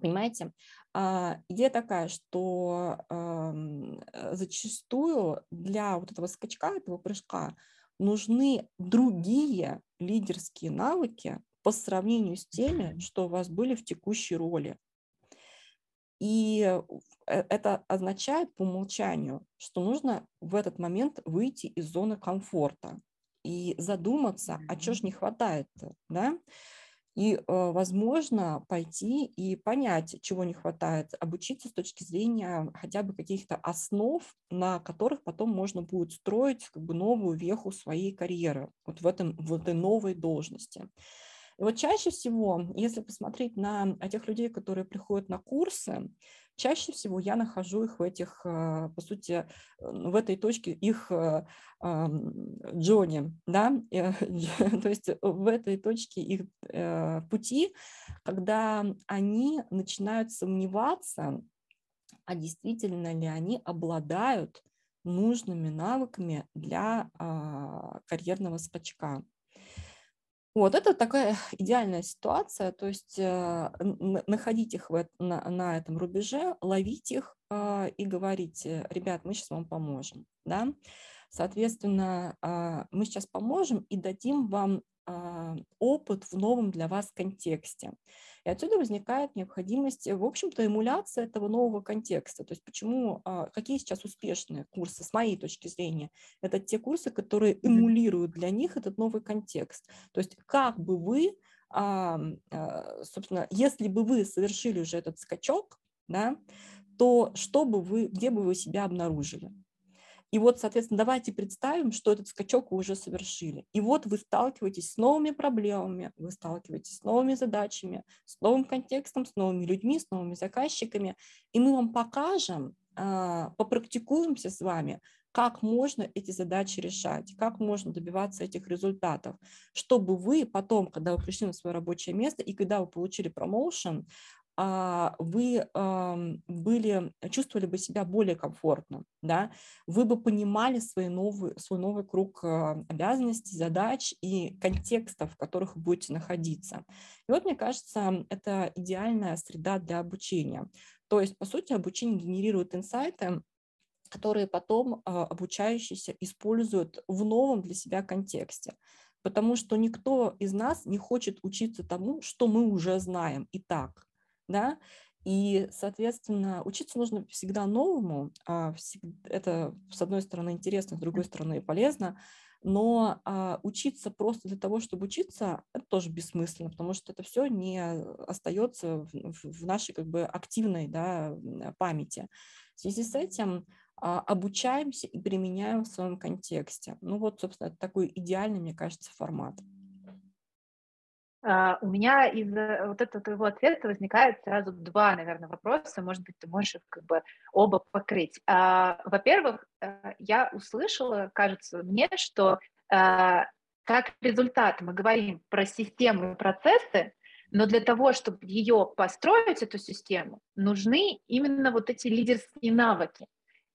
Понимаете? А, идея такая, что э, зачастую для вот этого скачка, этого прыжка нужны другие лидерские навыки по сравнению с теми, что у вас были в текущей роли. И э, это означает по умолчанию, что нужно в этот момент выйти из зоны комфорта и задуматься, а что же не хватает, да? И, э, возможно, пойти и понять, чего не хватает, обучиться с точки зрения хотя бы каких-то основ, на которых потом можно будет строить как бы новую веху своей карьеры вот в, этом, в этой новой должности. И вот чаще всего, если посмотреть на тех людей, которые приходят на курсы, чаще всего я нахожу их в этих, э, по сути, э, в этой точке их э, Джонни, да, то есть в этой точке их пути, когда они начинают сомневаться, а действительно ли они обладают нужными навыками для а, карьерного скачка. Вот это такая идеальная ситуация, то есть э, находить их в, на, на этом рубеже, ловить их э, и говорить, э, ребят, мы сейчас вам поможем, да. Соответственно, э, мы сейчас поможем и дадим вам опыт в новом для вас контексте. И отсюда возникает необходимость, в общем-то, эмуляции этого нового контекста. То есть почему, а, какие сейчас успешные курсы, с моей точки зрения, это те курсы, которые эмулируют для них этот новый контекст. То есть как бы вы, а, а, собственно, если бы вы совершили уже этот скачок, да, то что бы вы, где бы вы себя обнаружили? И вот, соответственно, давайте представим, что этот скачок вы уже совершили. И вот вы сталкиваетесь с новыми проблемами, вы сталкиваетесь с новыми задачами, с новым контекстом, с новыми людьми, с новыми заказчиками. И мы вам покажем, а, попрактикуемся с вами, как можно эти задачи решать, как можно добиваться этих результатов, чтобы вы потом, когда вы пришли на свое рабочее место и когда вы получили промоушен, вы были, чувствовали бы себя более комфортно, да, вы бы понимали свой новый, свой новый круг а, обязанностей, задач и контекстов, в которых вы будете находиться. И вот, мне кажется, это идеальная среда для обучения. То есть, по сути, обучение генерирует инсайты, которые потом а, обучающиеся используют в новом для себя контексте потому что никто из нас не хочет учиться тому, что мы уже знаем и так да, и, соответственно, учиться нужно всегда новому. А это, с одной стороны, интересно, с другой стороны, полезно. Но а, учиться просто для того, чтобы учиться, это тоже бессмысленно, потому что это все не остается в, нашей как бы активной да, памяти. В связи с этим а, обучаемся и применяем в своем контексте. Ну вот, собственно, это такой идеальный, мне кажется, формат. Uh, у меня из вот этого твоего ответа возникает сразу два, наверное, вопроса. Может быть, ты можешь их как бы оба покрыть. Uh, во-первых, uh, я услышала, кажется мне, что как результат мы говорим про систему и процессы, но для того, чтобы ее построить, эту систему, нужны именно вот эти лидерские навыки.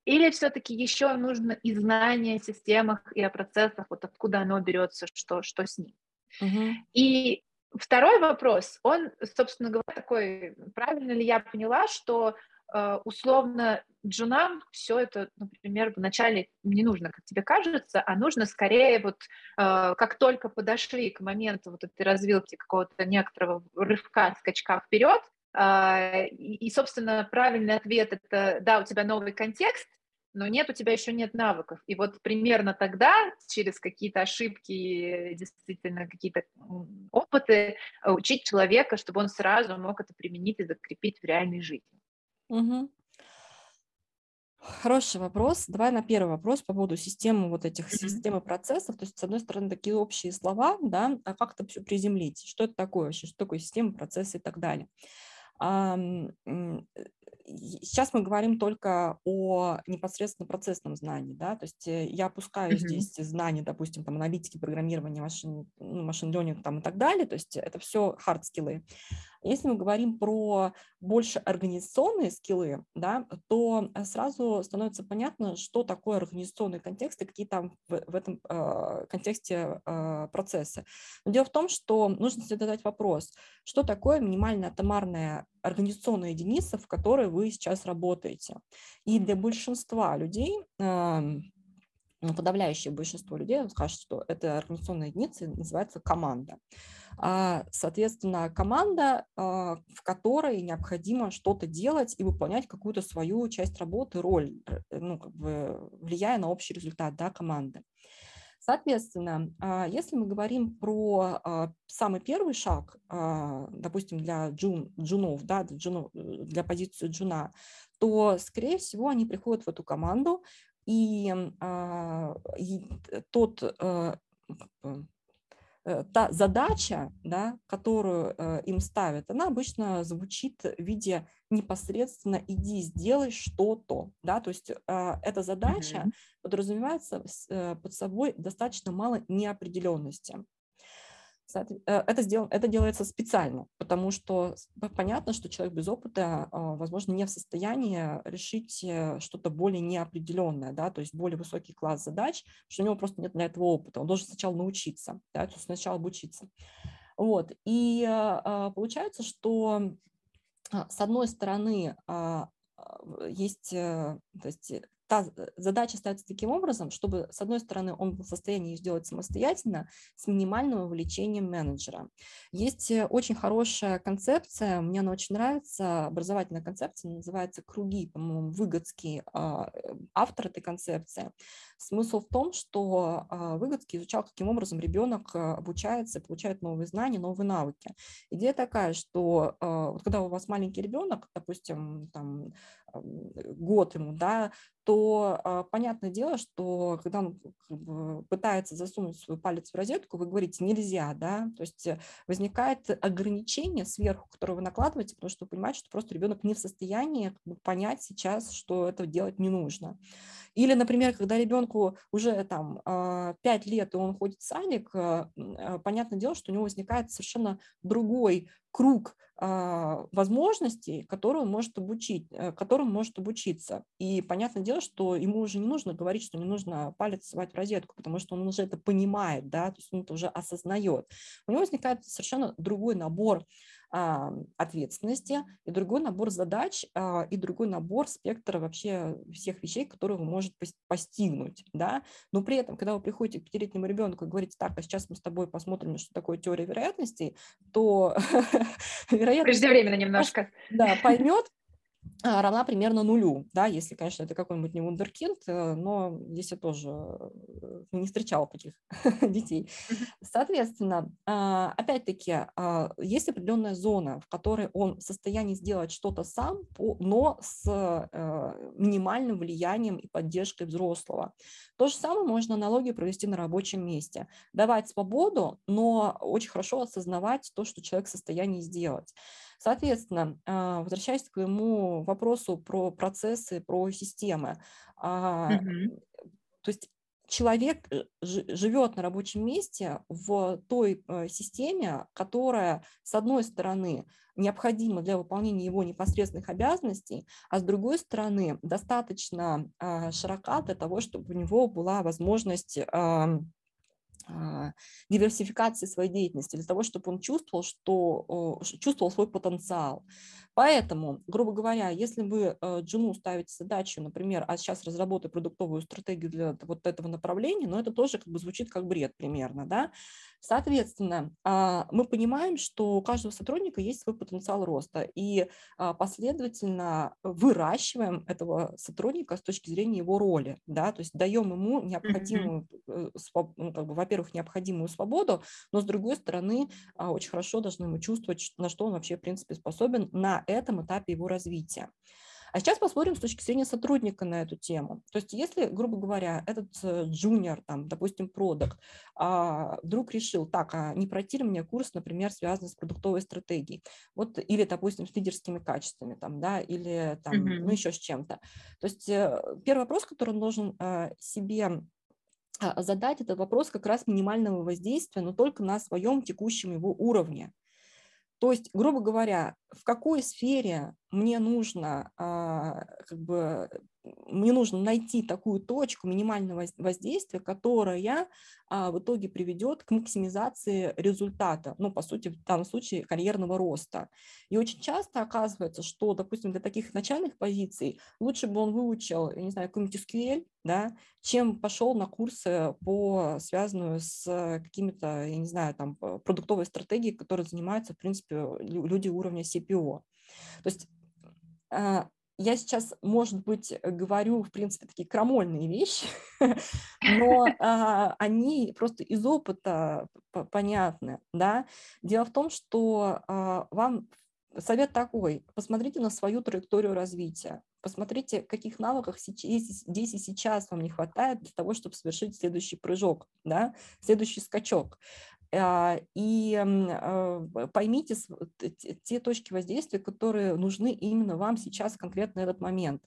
Или все-таки еще нужно и знание о системах и о процессах, вот откуда оно берется, что, что с ним. Uh-huh. И Второй вопрос, он, собственно говоря, такой, правильно ли я поняла, что э, условно джунам все это, например, вначале не нужно, как тебе кажется, а нужно скорее вот э, как только подошли к моменту вот этой развилки какого-то некоторого рывка, скачка вперед, э, и, и, собственно, правильный ответ это, да, у тебя новый контекст, но нет, у тебя еще нет навыков. И вот примерно тогда, через какие-то ошибки, действительно какие-то опыты, э, учить человека, чтобы он сразу мог это применить и закрепить в реальной жизни. Угу. Хороший вопрос. Давай на первый вопрос по поводу системы вот этих системы процессов. То есть, с одной стороны, такие общие слова, да, а как это все приземлить? Что это такое вообще? Что такое система, процессы и так далее? Сейчас мы говорим только о непосредственно процессном знании, да, то есть э, я опускаю mm-hmm. здесь знания, допустим, там аналитики, программирования, машин, ну, машин learning там и так далее, то есть это все хард-скиллы. Если мы говорим про больше организационные скиллы, да, то э, сразу становится понятно, что такое организационный контекст и какие там в, в этом э, контексте э, процессы. Но дело в том, что нужно задать вопрос, что такое минимальная атомарная организационная единица, в которой вы сейчас работаете. И для большинства людей э, подавляющее большинство людей скажет, что эта организационная единица называется команда. А, соответственно, команда, а, в которой необходимо что-то делать и выполнять какую-то свою часть работы, роль, ну, как бы влияя на общий результат да, команды. Соответственно, а, если мы говорим про самый первый шаг, допустим, для джун, джунов, да, для, джунов, для позиции джуна, то, скорее всего, они приходят в эту команду, и, и тот Э, та задача, да, которую э, им ставят, она обычно звучит в виде непосредственно «иди, сделай что-то». Да? То есть э, эта задача mm-hmm. подразумевается под собой достаточно мало неопределенности. Э, это, сдел, это делается специально, потому что понятно, что человек без опыта, а, возможно, не в состоянии решить э, что-то более неопределенное, да, то есть более высокий класс задач, что у него просто нет для этого опыта. Он должен сначала научиться, да, то есть сначала обучиться. Вот. И а, получается, что а, с одной стороны есть, э, то есть та задача ставится таким образом, чтобы, с одной стороны, он был в состоянии сделать самостоятельно с минимальным вовлечением менеджера. Есть э, очень хорошая концепция, мне она очень нравится, образовательная концепция, называется «Круги», по-моему, Выгодский а, э, автор этой концепции. Смысл в том, что а, Выгодский изучал, каким образом ребенок э, обучается, получает новые знания, новые навыки. Идея такая, что а, вот когда у вас маленький ребенок, допустим, там, год ему, да, то а, понятное дело, что когда он пытается засунуть свой палец в розетку, вы говорите нельзя, да, то есть э, возникает ограничение сверху, которое вы накладываете, потому что вы понимаете, что просто ребенок не в состоянии понять сейчас, что это делать не нужно. Или, например, когда ребенку уже там 5 а, лет, и он ходит в садик, а, понятное дело, что у него возникает совершенно другой круг а, возможностей, которые он может обучить, э, которым может обучиться. И понятное дело, что ему уже не нужно говорить, что не нужно палец совать в розетку, потому что он уже это понимает, да, то есть он это уже осознает. У него возникает совершенно другой набор ответственности, и другой набор задач, а, и другой набор спектра вообще всех вещей, которые вы можете постигнуть. Да? Но при этом, когда вы приходите к пятилетнему ребенку и говорите, так, а сейчас мы с тобой посмотрим, что такое теория вероятностей, то вероятно... Преждевременно немножко. Да, поймет, а, равна примерно нулю, да, если, конечно, это какой-нибудь не вундеркинд, э, но здесь я тоже э, не встречала таких детей. Соответственно, а, опять-таки, а, есть определенная зона, в которой он в состоянии сделать что-то сам, но с э, минимальным влиянием и поддержкой взрослого. То же самое можно аналогию провести на рабочем месте. Давать свободу, но очень хорошо осознавать то, что человек в состоянии сделать. Соответственно, а, возвращаясь к твоему вопросу про процессы, про системы, mm-hmm. то есть человек э, живет на рабочем месте в той э, системе, которая, с одной стороны, необходима для выполнения его непосредственных обязанностей, а с другой стороны, достаточно а, широка для того, чтобы у него была возможность диверсификации своей деятельности, для того, чтобы он чувствовал, что, чувствовал свой потенциал. Поэтому, грубо говоря, если вы э, Джуну ставите задачу, например, а сейчас разработай продуктовую стратегию для вот этого направления, но это тоже как бы звучит как бред примерно, да, Соответственно, а, мы понимаем, что у каждого сотрудника есть свой потенциал роста, и а, последовательно выращиваем этого сотрудника с точки зрения его роли, да, то есть даем ему необходимую, mm-hmm. ну, как бы, во-первых, необходимую свободу, но с другой стороны, а, очень хорошо должны мы чувствовать, на что он вообще, в принципе, способен. На этом этапе его развития. А сейчас посмотрим с точки зрения сотрудника на эту тему. То есть если, грубо говоря, этот э, джуниор, там, допустим, продукт, а, вдруг решил, так, а не пройти ли мне курс, например, связанный с продуктовой стратегией, вот, или, допустим, с лидерскими качествами, там, да, или там, mm-hmm. ну, еще с чем-то. То есть э, первый вопрос, который он должен э, себе а, задать, это вопрос как раз минимального воздействия, но только на своем текущем его уровне. То есть, грубо говоря, в какой сфере мне нужно, а, как бы, мне нужно найти такую точку минимального воздействия, которая а, в итоге приведет к максимизации результата, ну, по сути, в данном случае карьерного роста. И очень часто оказывается, что, допустим, для таких начальных позиций лучше бы он выучил, я не знаю, какой-нибудь SQL, да, чем пошел на курсы по связанную с какими-то, я не знаю, там, продуктовой стратегией, которой занимаются, в принципе, люди уровня CPO. То есть я сейчас, может быть, говорю, в принципе, такие крамольные вещи, но а, они просто из опыта понятны. Да? Дело в том, что а, вам совет такой, посмотрите на свою траекторию развития, посмотрите, каких навыков здесь и сейчас вам не хватает для того, чтобы совершить следующий прыжок, да? следующий скачок. А, и а, поймите те точки воздействия, которые нужны именно вам сейчас конкретно этот момент.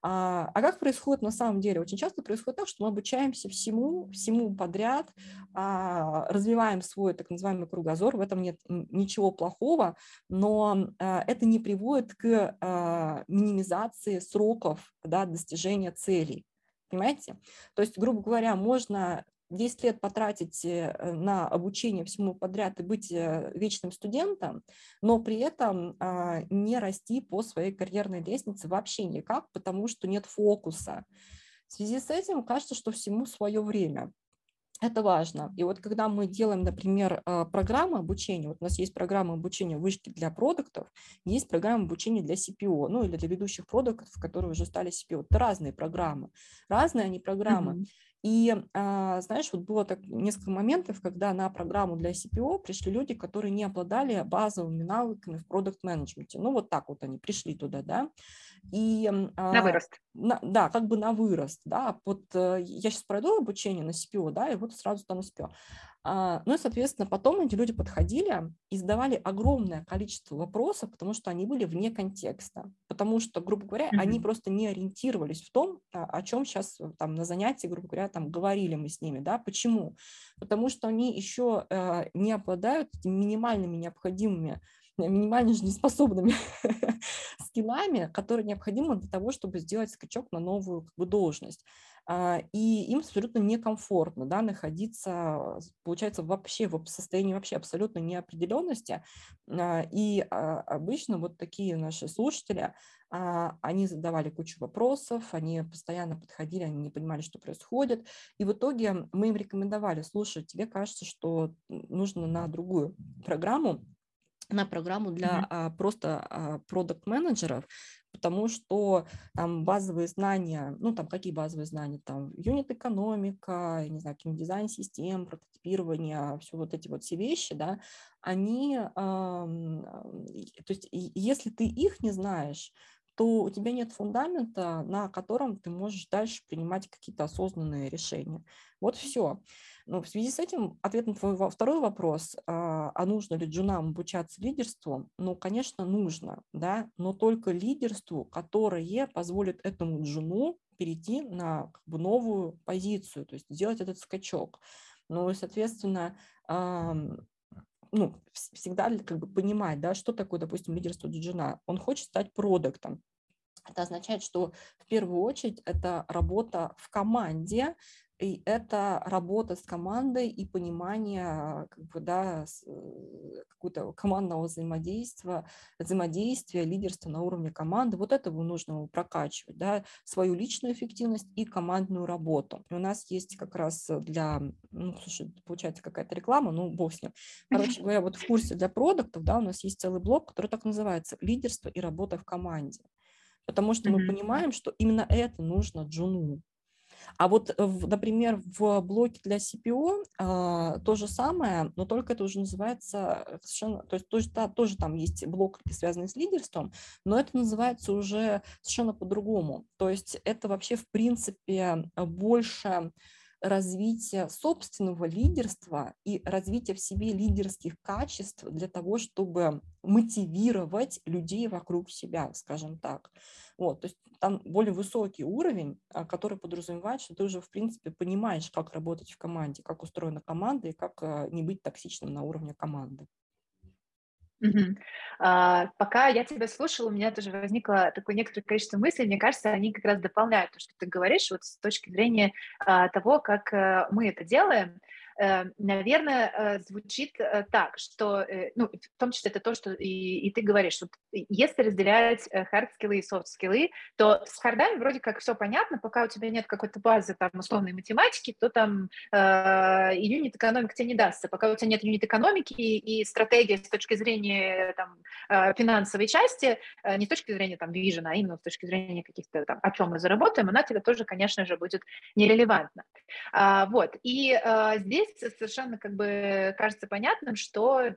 А, а как происходит на самом деле? Очень часто происходит так, что мы обучаемся всему, всему подряд, развиваем свой так называемый кругозор, в этом нет ничего плохого, но это не приводит к минимизации сроков да, достижения целей. Понимаете? То есть, грубо говоря, можно 10 лет потратить э, на обучение всему подряд и быть э, вечным студентом, но при этом а, не расти по своей карьерной лестнице вообще никак, потому что нет фокуса. В связи с этим кажется, что всему свое время. Это важно. И вот когда мы делаем, например, а, программы обучения, вот у нас есть программа обучения вышки для продуктов, есть программа обучения для CPO, ну или для ведущих продуктов, которые уже стали CPO. Это разные программы. Разные они программы. Mm-hmm. И, а, знаешь, вот было так несколько моментов, когда на программу для CPO пришли люди, которые не обладали базовыми навыками в продукт-менеджменте. Ну, вот так вот они пришли туда, да. И, на вырост. На, да, как бы на вырост, да. Вот э, я сейчас пройду обучение на CPO, да, и вот сразу стану CPO. А, ну и, соответственно, потом эти люди подходили и задавали огромное количество вопросов, потому что они были вне контекста, потому что, грубо говоря, mm-hmm. они просто не ориентировались в том, а, о чем сейчас э, там на занятии, грубо говоря, там говорили мы с ними, да, почему? Потому что они еще э, не обладают минимальными необходимыми минимально жизнеспособными скиллами, которые необходимы для того, чтобы сделать скачок на новую как бы, должность. А, и им абсолютно некомфортно да, находиться, получается, вообще в состоянии вообще абсолютной неопределенности. А, и а, обычно вот такие наши слушатели, они задавали кучу вопросов, они постоянно подходили, они не понимали, что происходит. И в итоге мы им рекомендовали, слушай, тебе кажется, что нужно на другую программу, на программу для mm-hmm. а, просто а, продукт-менеджеров, потому что там базовые знания, ну там какие базовые знания, там юнит-экономика, не знаю, дизайн систем, прототипирование, все вот эти вот все вещи, да, они, э, то есть если ты их не знаешь, то у тебя нет фундамента, на котором ты можешь дальше принимать какие-то осознанные решения. Вот все. Но в связи с этим ответ на твой второй вопрос, а, а нужно ли джунам обучаться лидерству? Ну, конечно, нужно, да, но только лидерству, которое позволит этому джуну перейти на как бы, новую позицию, то есть сделать этот скачок. Ну и, соответственно, ну, всегда как бы понимать, да, что такое, допустим, лидерство джуна. Он хочет стать продуктом. Это означает, что в первую очередь это работа в команде, и это работа с командой и понимание как бы, да, э, какого-то командного взаимодействия, взаимодействия, лидерства на уровне команды. Вот этого нужно прокачивать, да, свою личную эффективность и командную работу. И у нас есть как раз для, ну, слушай, получается какая-то реклама, ну, бог с ним. Короче говоря, вот в курсе для продуктов, да, у нас есть целый блок, который так называется «Лидерство и работа в команде». Потому что мы понимаем, что именно это нужно джуну. А вот, например, в блоке для CPO а, то же самое, но только это уже называется совершенно, то есть тоже, да, тоже там есть блок, связанный с лидерством, но это называется уже совершенно по-другому. То есть это вообще, в принципе, больше развития собственного лидерства и развития в себе лидерских качеств для того, чтобы мотивировать людей вокруг себя, скажем так. Вот, то есть там более высокий уровень, а, который подразумевает, что ты уже, в принципе, понимаешь, как работать в команде, как устроена команда и как а, не быть токсичным на уровне команды. Угу. А, пока я тебя слушала, у меня тоже возникло такое некоторое количество мыслей. Мне кажется, они как раз дополняют то, что ты говоришь, вот с точки зрения а, того, как а, мы это делаем. Э, наверное, э, звучит э, так, что, ну, в том числе это то, что и, и ты говоришь, вот если разделять хард-скиллы и софт-скиллы, то с хардами вроде как все понятно, пока у тебя нет какой-то базы там условной математики, то там э, юнит экономика тебе не дастся. Пока у тебя нет юнит экономики и, и стратегии с точки зрения там, финансовой части, не с точки зрения там вижена, а именно с точки зрения каких-то там, о чем мы заработаем, она тебе тоже, конечно же, будет нерелевантна. А, вот, и а, здесь здесь совершенно как бы кажется понятным, что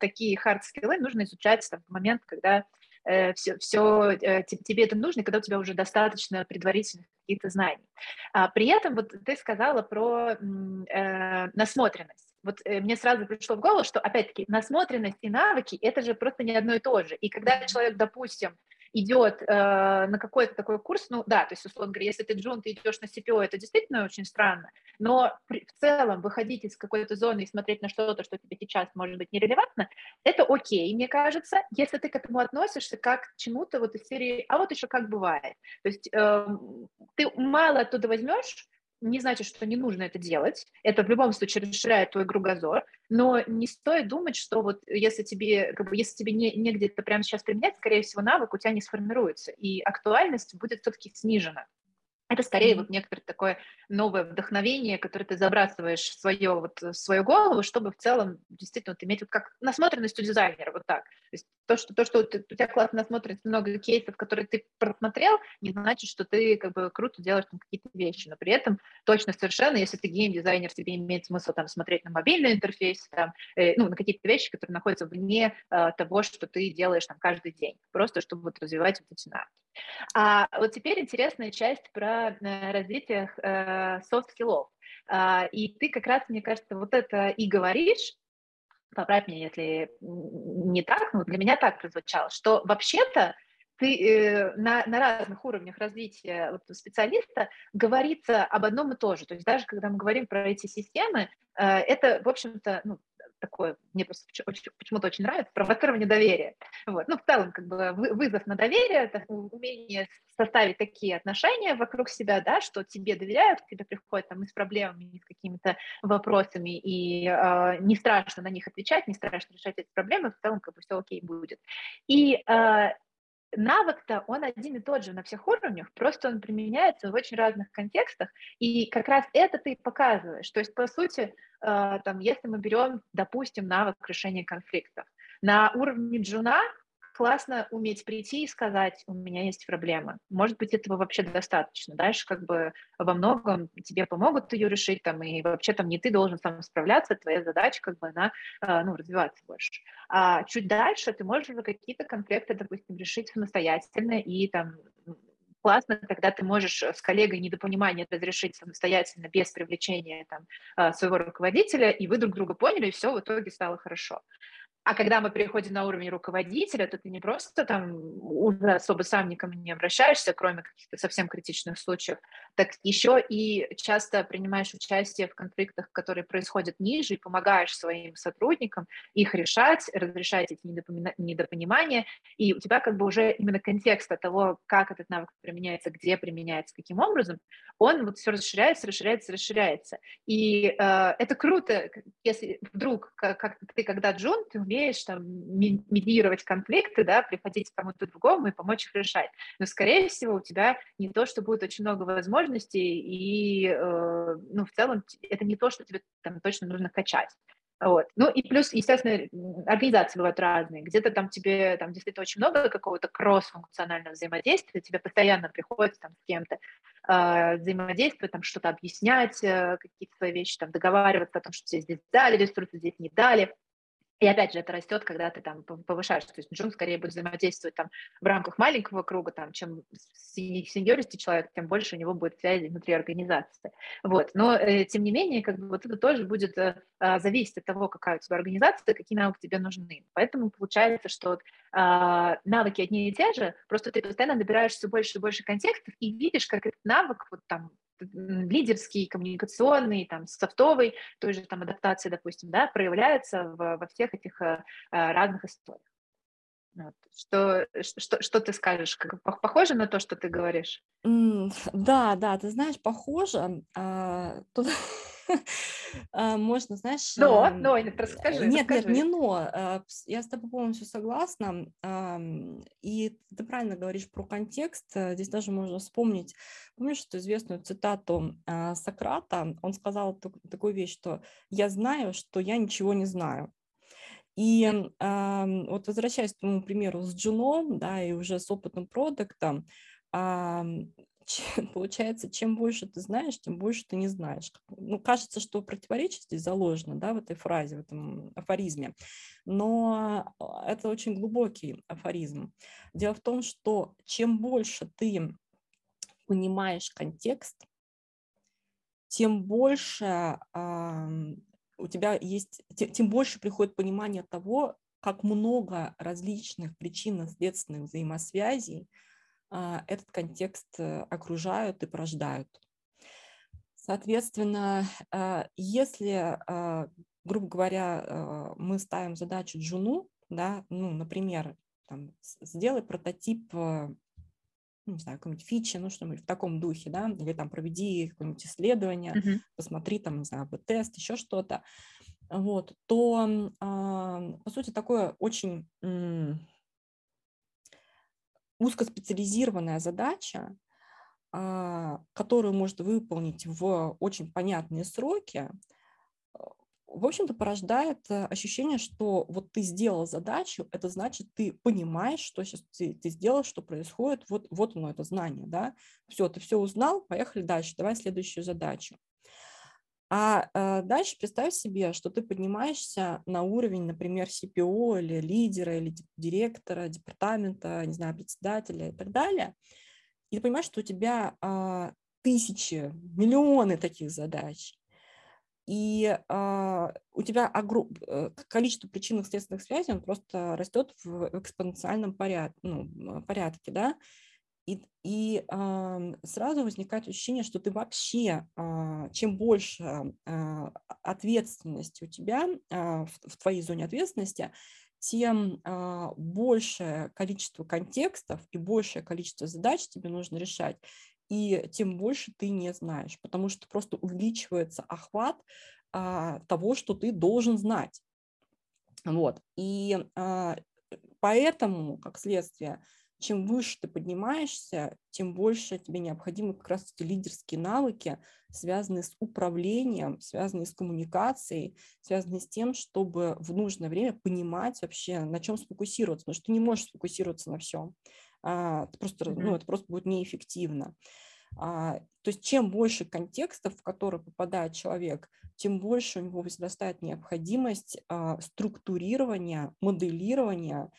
такие хард-скиллы нужно изучать там, в момент, когда э, все, все э, тебе это нужно, когда у тебя уже достаточно предварительных каких-то знаний. А, при этом вот ты сказала про э, насмотренность. Вот э, мне сразу пришло в голову, что, опять-таки, насмотренность и навыки — это же просто не одно и то же. И когда человек, допустим, идет э, на какой-то такой курс, ну да, то есть, условно говоря, если ты джун, ты идешь на CPO, это действительно очень странно, но при, в целом выходить из какой-то зоны и смотреть на что-то, что тебе сейчас может быть нерелевантно, это окей, мне кажется, если ты к этому относишься как к чему-то вот из серии, а вот еще как бывает. То есть э, ты мало оттуда возьмешь, не значит, что не нужно это делать. Это в любом случае расширяет твой кругозор, но не стоит думать, что вот если тебе, как бы, если тебе не, негде это прямо сейчас применять, скорее всего, навык у тебя не сформируется, и актуальность будет все-таки снижена. Это скорее mm-hmm. вот некоторое такое новое вдохновение, которое ты забрасываешь в, свое, вот, в свою голову, чтобы в целом действительно вот иметь вот как насмотренность у дизайнера, вот так. То есть то, что, то, что у тебя классно насмотренность, много кейсов, которые ты просмотрел, не значит, что ты как бы круто делаешь там какие-то вещи, но при этом точно совершенно, если ты гейм-дизайнер, тебе имеет смысл там смотреть на мобильный интерфейс, там, э, ну, на какие-то вещи, которые находятся вне э, того, что ты делаешь там каждый день, просто чтобы вот развивать вот эти навыки. А вот теперь интересная часть про э, развитие э, софт-скиллов. Э, и ты как раз, мне кажется, вот это и говоришь, поправь меня, если не так, но для меня так прозвучало, что вообще-то ты э, на, на разных уровнях развития вот, специалиста говорится об одном и том же. То есть даже когда мы говорим про эти системы, э, это, в общем-то, ну, такое, мне просто почему-то очень нравится, провоцирование доверия. Вот. Ну, в целом, как бы вызов на доверие, это умение составить такие отношения вокруг себя, да, что тебе доверяют, к тебе приходят там и с проблемами, и с какими-то вопросами, и э, не страшно на них отвечать, не страшно решать эти проблемы, в целом как бы все окей будет. И э, навык-то он один и тот же на всех уровнях, просто он применяется в очень разных контекстах, и как раз это ты показываешь. То есть, по сути, э, там, если мы берем, допустим, навык решения конфликтов, на уровне джуна классно уметь прийти и сказать, у меня есть проблема. Может быть, этого вообще достаточно. Дальше как бы во многом тебе помогут ее решить, там, и вообще там не ты должен сам справляться, твоя задача как бы она, а, ну, развиваться больше. А чуть дальше ты можешь уже какие-то конфликты, допустим, решить самостоятельно и там классно, когда ты можешь с коллегой недопонимание разрешить самостоятельно, без привлечения там, а, своего руководителя, и вы друг друга поняли, и все в итоге стало хорошо. А когда мы переходим на уровень руководителя, то ты не просто там уже особо сам никому не обращаешься, кроме каких-то совсем критичных случаев, так еще и часто принимаешь участие в конфликтах, которые происходят ниже, и помогаешь своим сотрудникам их решать, разрешать эти недопонимания, и у тебя как бы уже именно контекст того, как этот навык применяется, где применяется, каким образом, он вот все расширяется, расширяется, расширяется. И э, это круто, если вдруг, как, как ты когда джун, ты умеешь там медировать конфликты, да, приходить к кому-то другому и помочь их решать. Но, скорее всего, у тебя не то, что будет очень много возможностей, и, э, ну, в целом, это не то, что тебе там точно нужно качать. Вот. Ну и плюс, естественно, организации бывают разные. Где-то там тебе там действительно очень много какого-то кросс-функционального взаимодействия, тебе постоянно приходится там с кем-то э, взаимодействовать, там что-то объяснять, э, какие-то свои вещи, там договариваться о том, что тебе здесь дали ресурсы, здесь не дали. И опять же, это растет, когда ты там повышаешь. То есть Джун скорее будет взаимодействовать там в рамках маленького круга, там, чем сеньористи человек, тем больше у него будет связи внутри организации. Вот. Но, э, тем не менее, как бы вот это тоже будет э, а, зависеть от того, какая у тебя организация, какие навыки тебе нужны. Поэтому получается, что э, навыки одни и те же, просто ты постоянно набираешь все больше и больше контекстов и видишь, как этот навык вот там лидерский, коммуникационный, там, софтовый, той же там адаптации, допустим, да, проявляется в, во всех этих э, э разных историях. Вот. Что, что, что ты скажешь? Как, похоже на то, что ты говоришь? Mm, да, да, ты знаешь, похоже. А, тут можно, знаешь... Но, но, расскажи. Нет, нет, не но. А, я с тобой полностью согласна. И ты правильно говоришь про контекст. Здесь даже можно вспомнить, помнишь эту известную цитату а, Сократа? Он сказал такую вещь, что «я знаю, что я ничего не знаю». И э, вот возвращаясь к твоему примеру с Джуном, да, и уже с опытным продуктом, э, получается, чем больше ты знаешь, тем больше ты не знаешь. Ну, кажется, что противоречие здесь заложено, да, в этой фразе, в этом афоризме, но а, это очень глубокий афоризм. Дело в том, что чем больше ты понимаешь контекст, тем больше э, у тебя есть, тем, тем больше приходит понимание того, как много различных причинно-следственных взаимосвязей этот контекст э, окружают и порождают. Соответственно, а, если, а, грубо говоря, мы ставим задачу Джуну, да, ну, например, там, сделай прототип ну, не знаю, какой-нибудь фичи, ну, что-нибудь в таком духе, да, или там проведи какое-нибудь исследование, uh-huh. посмотри там, не знаю, тест, еще что-то, вот, то, по сути, такое очень узкоспециализированная задача, а, которую может выполнить в очень понятные сроки, а, в общем-то, порождает э, ощущение, что вот ты сделал задачу, это значит, ты понимаешь, что сейчас ты, ты сделал, что происходит, вот, вот оно, это знание, да, все, ты все узнал, поехали дальше, давай следующую задачу. А э, дальше представь себе, что ты поднимаешься на уровень, например, CPO или лидера, или директора, департамента, не знаю, председателя и так далее. И ты понимаешь, что у тебя э, тысячи, миллионы таких задач. И э, у тебя огром... Э, количество причинных следственных связей он просто растет в экспоненциальном поряд... ну, порядке, да. И, и э, сразу возникает ощущение, что ты вообще, э, чем больше э, ответственности у тебя э, в, в твоей зоне ответственности, тем э, большее количество контекстов и большее количество задач тебе нужно решать, и тем больше ты не знаешь, потому что просто увеличивается охват э, того, что ты должен знать. Вот. И э, поэтому, как следствие, чем выше ты поднимаешься, тем больше тебе необходимы как раз эти лидерские навыки, связанные с управлением, связанные с коммуникацией, связанные с тем, чтобы в нужное время понимать вообще, на чем сфокусироваться, потому что ты не можешь сфокусироваться на всем. А, это просто, mm-hmm. ну, это просто будет неэффективно. А, то есть чем больше контекстов, в которые попадает человек, тем больше у него возрастает необходимость а, структурирования, моделирования,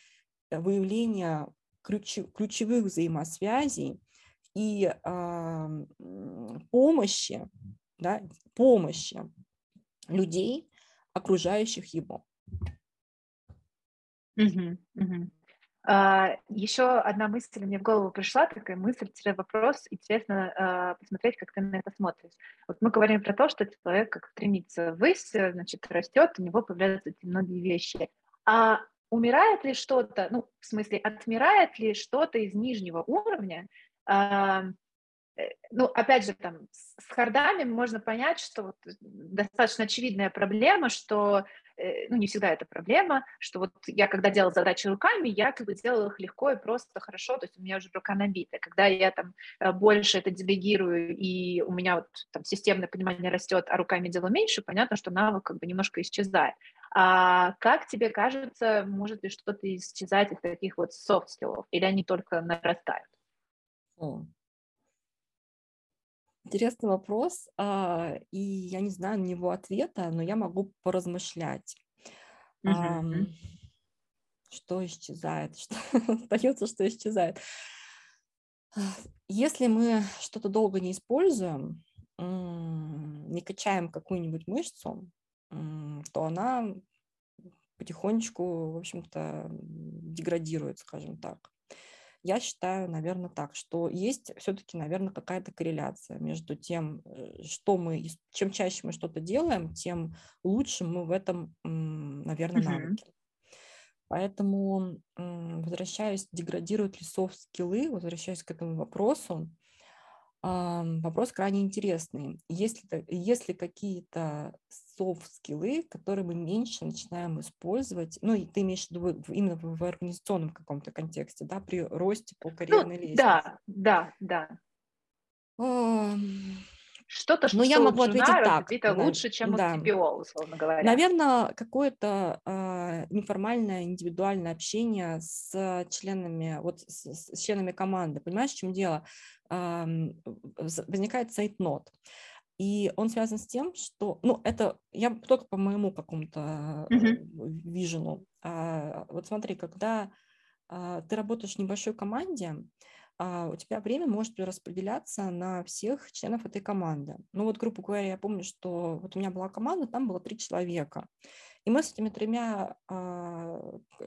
выявления ключ, ключевых взаимосвязей и э, помощи, да, помощи людей, окружающих его. Угу. А, еще одна мысль мне в голову пришла, такая мысль-вопрос. Интересно а, посмотреть, как ты на это смотришь. Вот мы говорим про то, что человек как стремится ввысь, значит, растет, у него появляются эти многие вещи. А умирает ли что-то, ну, в смысле, отмирает ли что-то из нижнего уровня, э, ну, опять же, там, с хардами можно понять, что вот достаточно очевидная проблема, что, э, ну, не всегда это проблема, что вот я, когда делала задачи руками, я как бы делала их легко и просто хорошо, то есть у меня уже рука набита. Когда я там э, больше это делегирую, и у меня вот там системное понимание растет, а руками делаю меньше, понятно, что навык как бы немножко исчезает. А как тебе кажется, может ли что-то исчезать из таких вот софт-скиллов, или они только нарастают? О. Интересный вопрос, а, и я не знаю на него ответа, но я могу поразмышлять. Mm-hmm. Что исчезает, что остается, что исчезает. Если мы что-то долго не используем, не качаем какую-нибудь мышцу, то она потихонечку, в общем-то, деградирует, скажем так. Я считаю, наверное, так, что есть все-таки, наверное, какая-то корреляция между тем, э, что мы, чем чаще мы что-то делаем, тем лучше мы в этом, наверное, навыки. Поэтому, возвращаясь, деградируют ли софт-скиллы, возвращаясь к этому вопросу, вопрос крайне интересный. Есть ли, есть ли какие-то софт-скиллы, которые мы меньше начинаем использовать, ну, и ты имеешь в виду именно в, в организационном каком-то контексте, да, при росте по ну карьерной ну, лестнице? Да, да, да. Что-то, что Но я могу ответить так. Это лучше, чем да. у TPO, условно говоря. Наверное, какое-то э, неформальное индивидуальное общение с членами, вот с, с членами команды. Понимаешь, в чем дело? Э, возникает сейтнот. И он связан с тем, что, ну, это я только по моему какому-то mm-hmm. вижену. А, вот смотри, когда а, ты работаешь в небольшой команде, а у тебя время может распределяться на всех членов этой команды. Ну вот, грубо говоря, я помню, что вот у меня была команда, там было три человека. И мы с этими тремя а,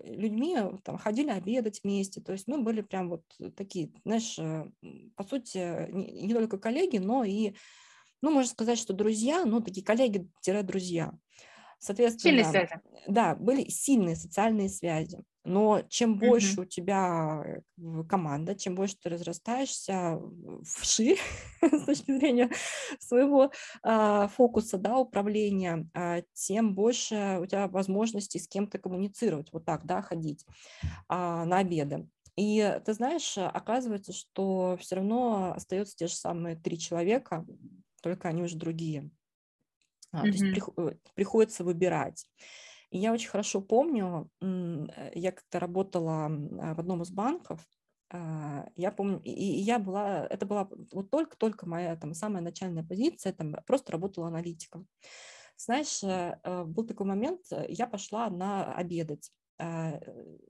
людьми там, ходили обедать вместе. То есть мы были прям вот такие, знаешь, э, по сути, не, не только коллеги, но и, ну, можно сказать, что друзья, ну, такие коллеги-друзья. Соответственно, сильные связи. Да, были сильные социальные связи. Но чем больше mm-hmm. у тебя э, команда, чем больше ты разрастаешься вширь с точки зрения своего а, фокуса да, управления, а, тем больше у тебя возможностей с кем-то коммуницировать, вот так, да, ходить а, на обеды. И ты знаешь, оказывается, что все равно остаются те же самые три человека, только они уже другие. Mm-hmm. То есть при, приходится выбирать. И я очень хорошо помню, э, я как-то работала а, в одном из банков, а, я помню, и я была, это была вот только-только моя там самая начальная позиция, там просто работала аналитиком. Знаешь, э, э, был такой момент, я пошла на обедать.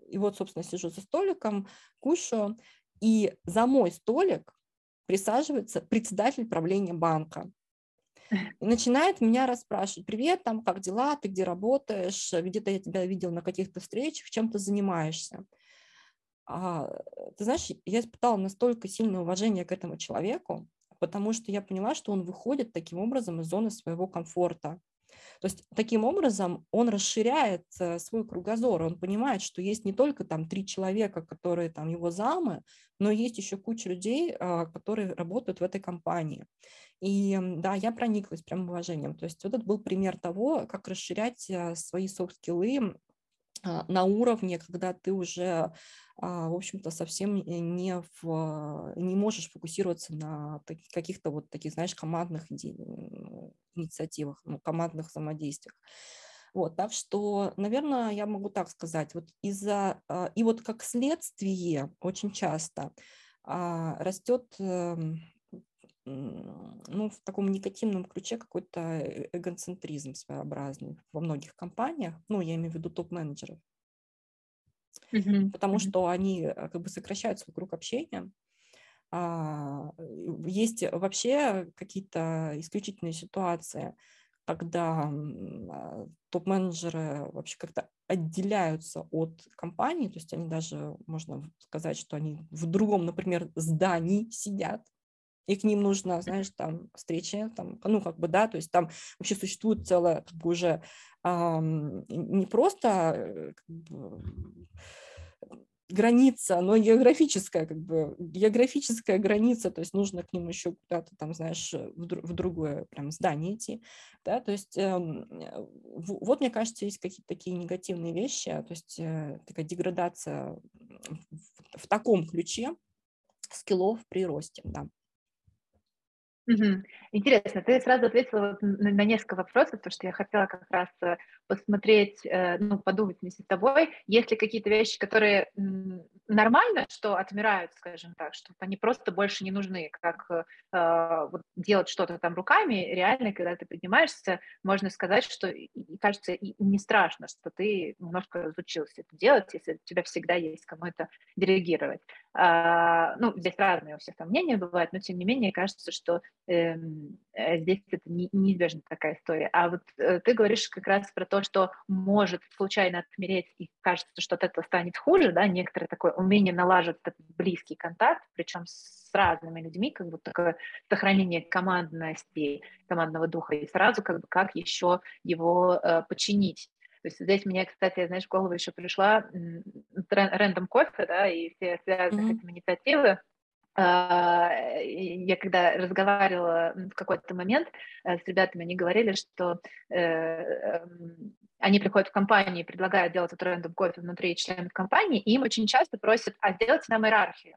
И вот, собственно, сижу за столиком, кушаю, и за мой столик присаживается председатель правления банка. И начинает меня расспрашивать, привет, там, как дела, ты где работаешь, где-то я тебя видел на каких-то встречах, чем ты занимаешься. А, ты знаешь, я испытала настолько сильное уважение к этому человеку, потому что я поняла, что он выходит таким образом из зоны своего комфорта. То есть таким образом он расширяет э, свой кругозор, он понимает, что есть не только там три человека, которые там его замы, но есть еще куча людей, а, которые работают в этой компании. И да, я прониклась прям уважением. То есть вот это был пример того, как расширять э, свои софт-скиллы а, на уровне, когда ты уже, а, в общем-то, совсем не, в, не можешь фокусироваться на каких-то вот таких, знаешь, командных инициативах, ну, командных взаимодействиях. Вот, так что, наверное, я могу так сказать, вот из-за, а, и вот как следствие очень часто растет эм, ну, в таком негативном ключе какой-то э, эгоцентризм своеобразный во многих компаниях, ну, я имею в виду топ-менеджеров, mm-hmm. потому mm-hmm. что они э, как бы сокращают свой круг общения. А, есть вообще какие-то исключительные ситуации, когда а, топ-менеджеры вообще как-то отделяются от компании, то есть они даже, можно сказать, что они в другом, например, здании сидят, и к ним нужно, знаешь, там встречи, там, ну, как бы, да, то есть там вообще существует целая, как бы, уже а, не просто э, как бы, граница, но географическая, как бы, географическая граница, то есть нужно к ним еще куда-то там, знаешь, в, в другое прям здание идти, да, то есть э, вот, мне кажется, есть какие-то такие негативные вещи, то есть э, такая деградация в, в таком ключе скиллов при росте, да. Интересно, ты сразу ответила на, на несколько вопросов, потому что я хотела как раз э, посмотреть, э, ну, подумать вместе с тобой, есть ли какие-то вещи, которые нормально, что отмирают, скажем так, что они просто больше не нужны, как э, вот делать что-то там руками, реально, когда ты поднимаешься, можно сказать, что, кажется, и не страшно, что ты немножко разучился это делать, если у тебя всегда есть кому это делегировать. А, ну, здесь разные у всех там мнения бывают, но тем не менее кажется, что эм, э, здесь это не, неизбежна такая история. А вот э, ты говоришь как раз про то, что может случайно отмереть и кажется, что от этого станет хуже, да, некоторое такое умение налаживать этот близкий контакт, причем с разными людьми, как бы такое сохранение командности, командного духа, и сразу как бы как еще его э, починить. То есть здесь мне, кстати, знаешь, в голову еще пришла рандом кофе, да, и все связанные mm-hmm. с этим инициативы. А, я когда разговаривала в какой-то момент э, с ребятами, они говорили, что э, эм, они приходят в компанию и предлагают делать этот рандом кофе внутри членов компании, и им очень часто просят, а сделайте нам иерархию,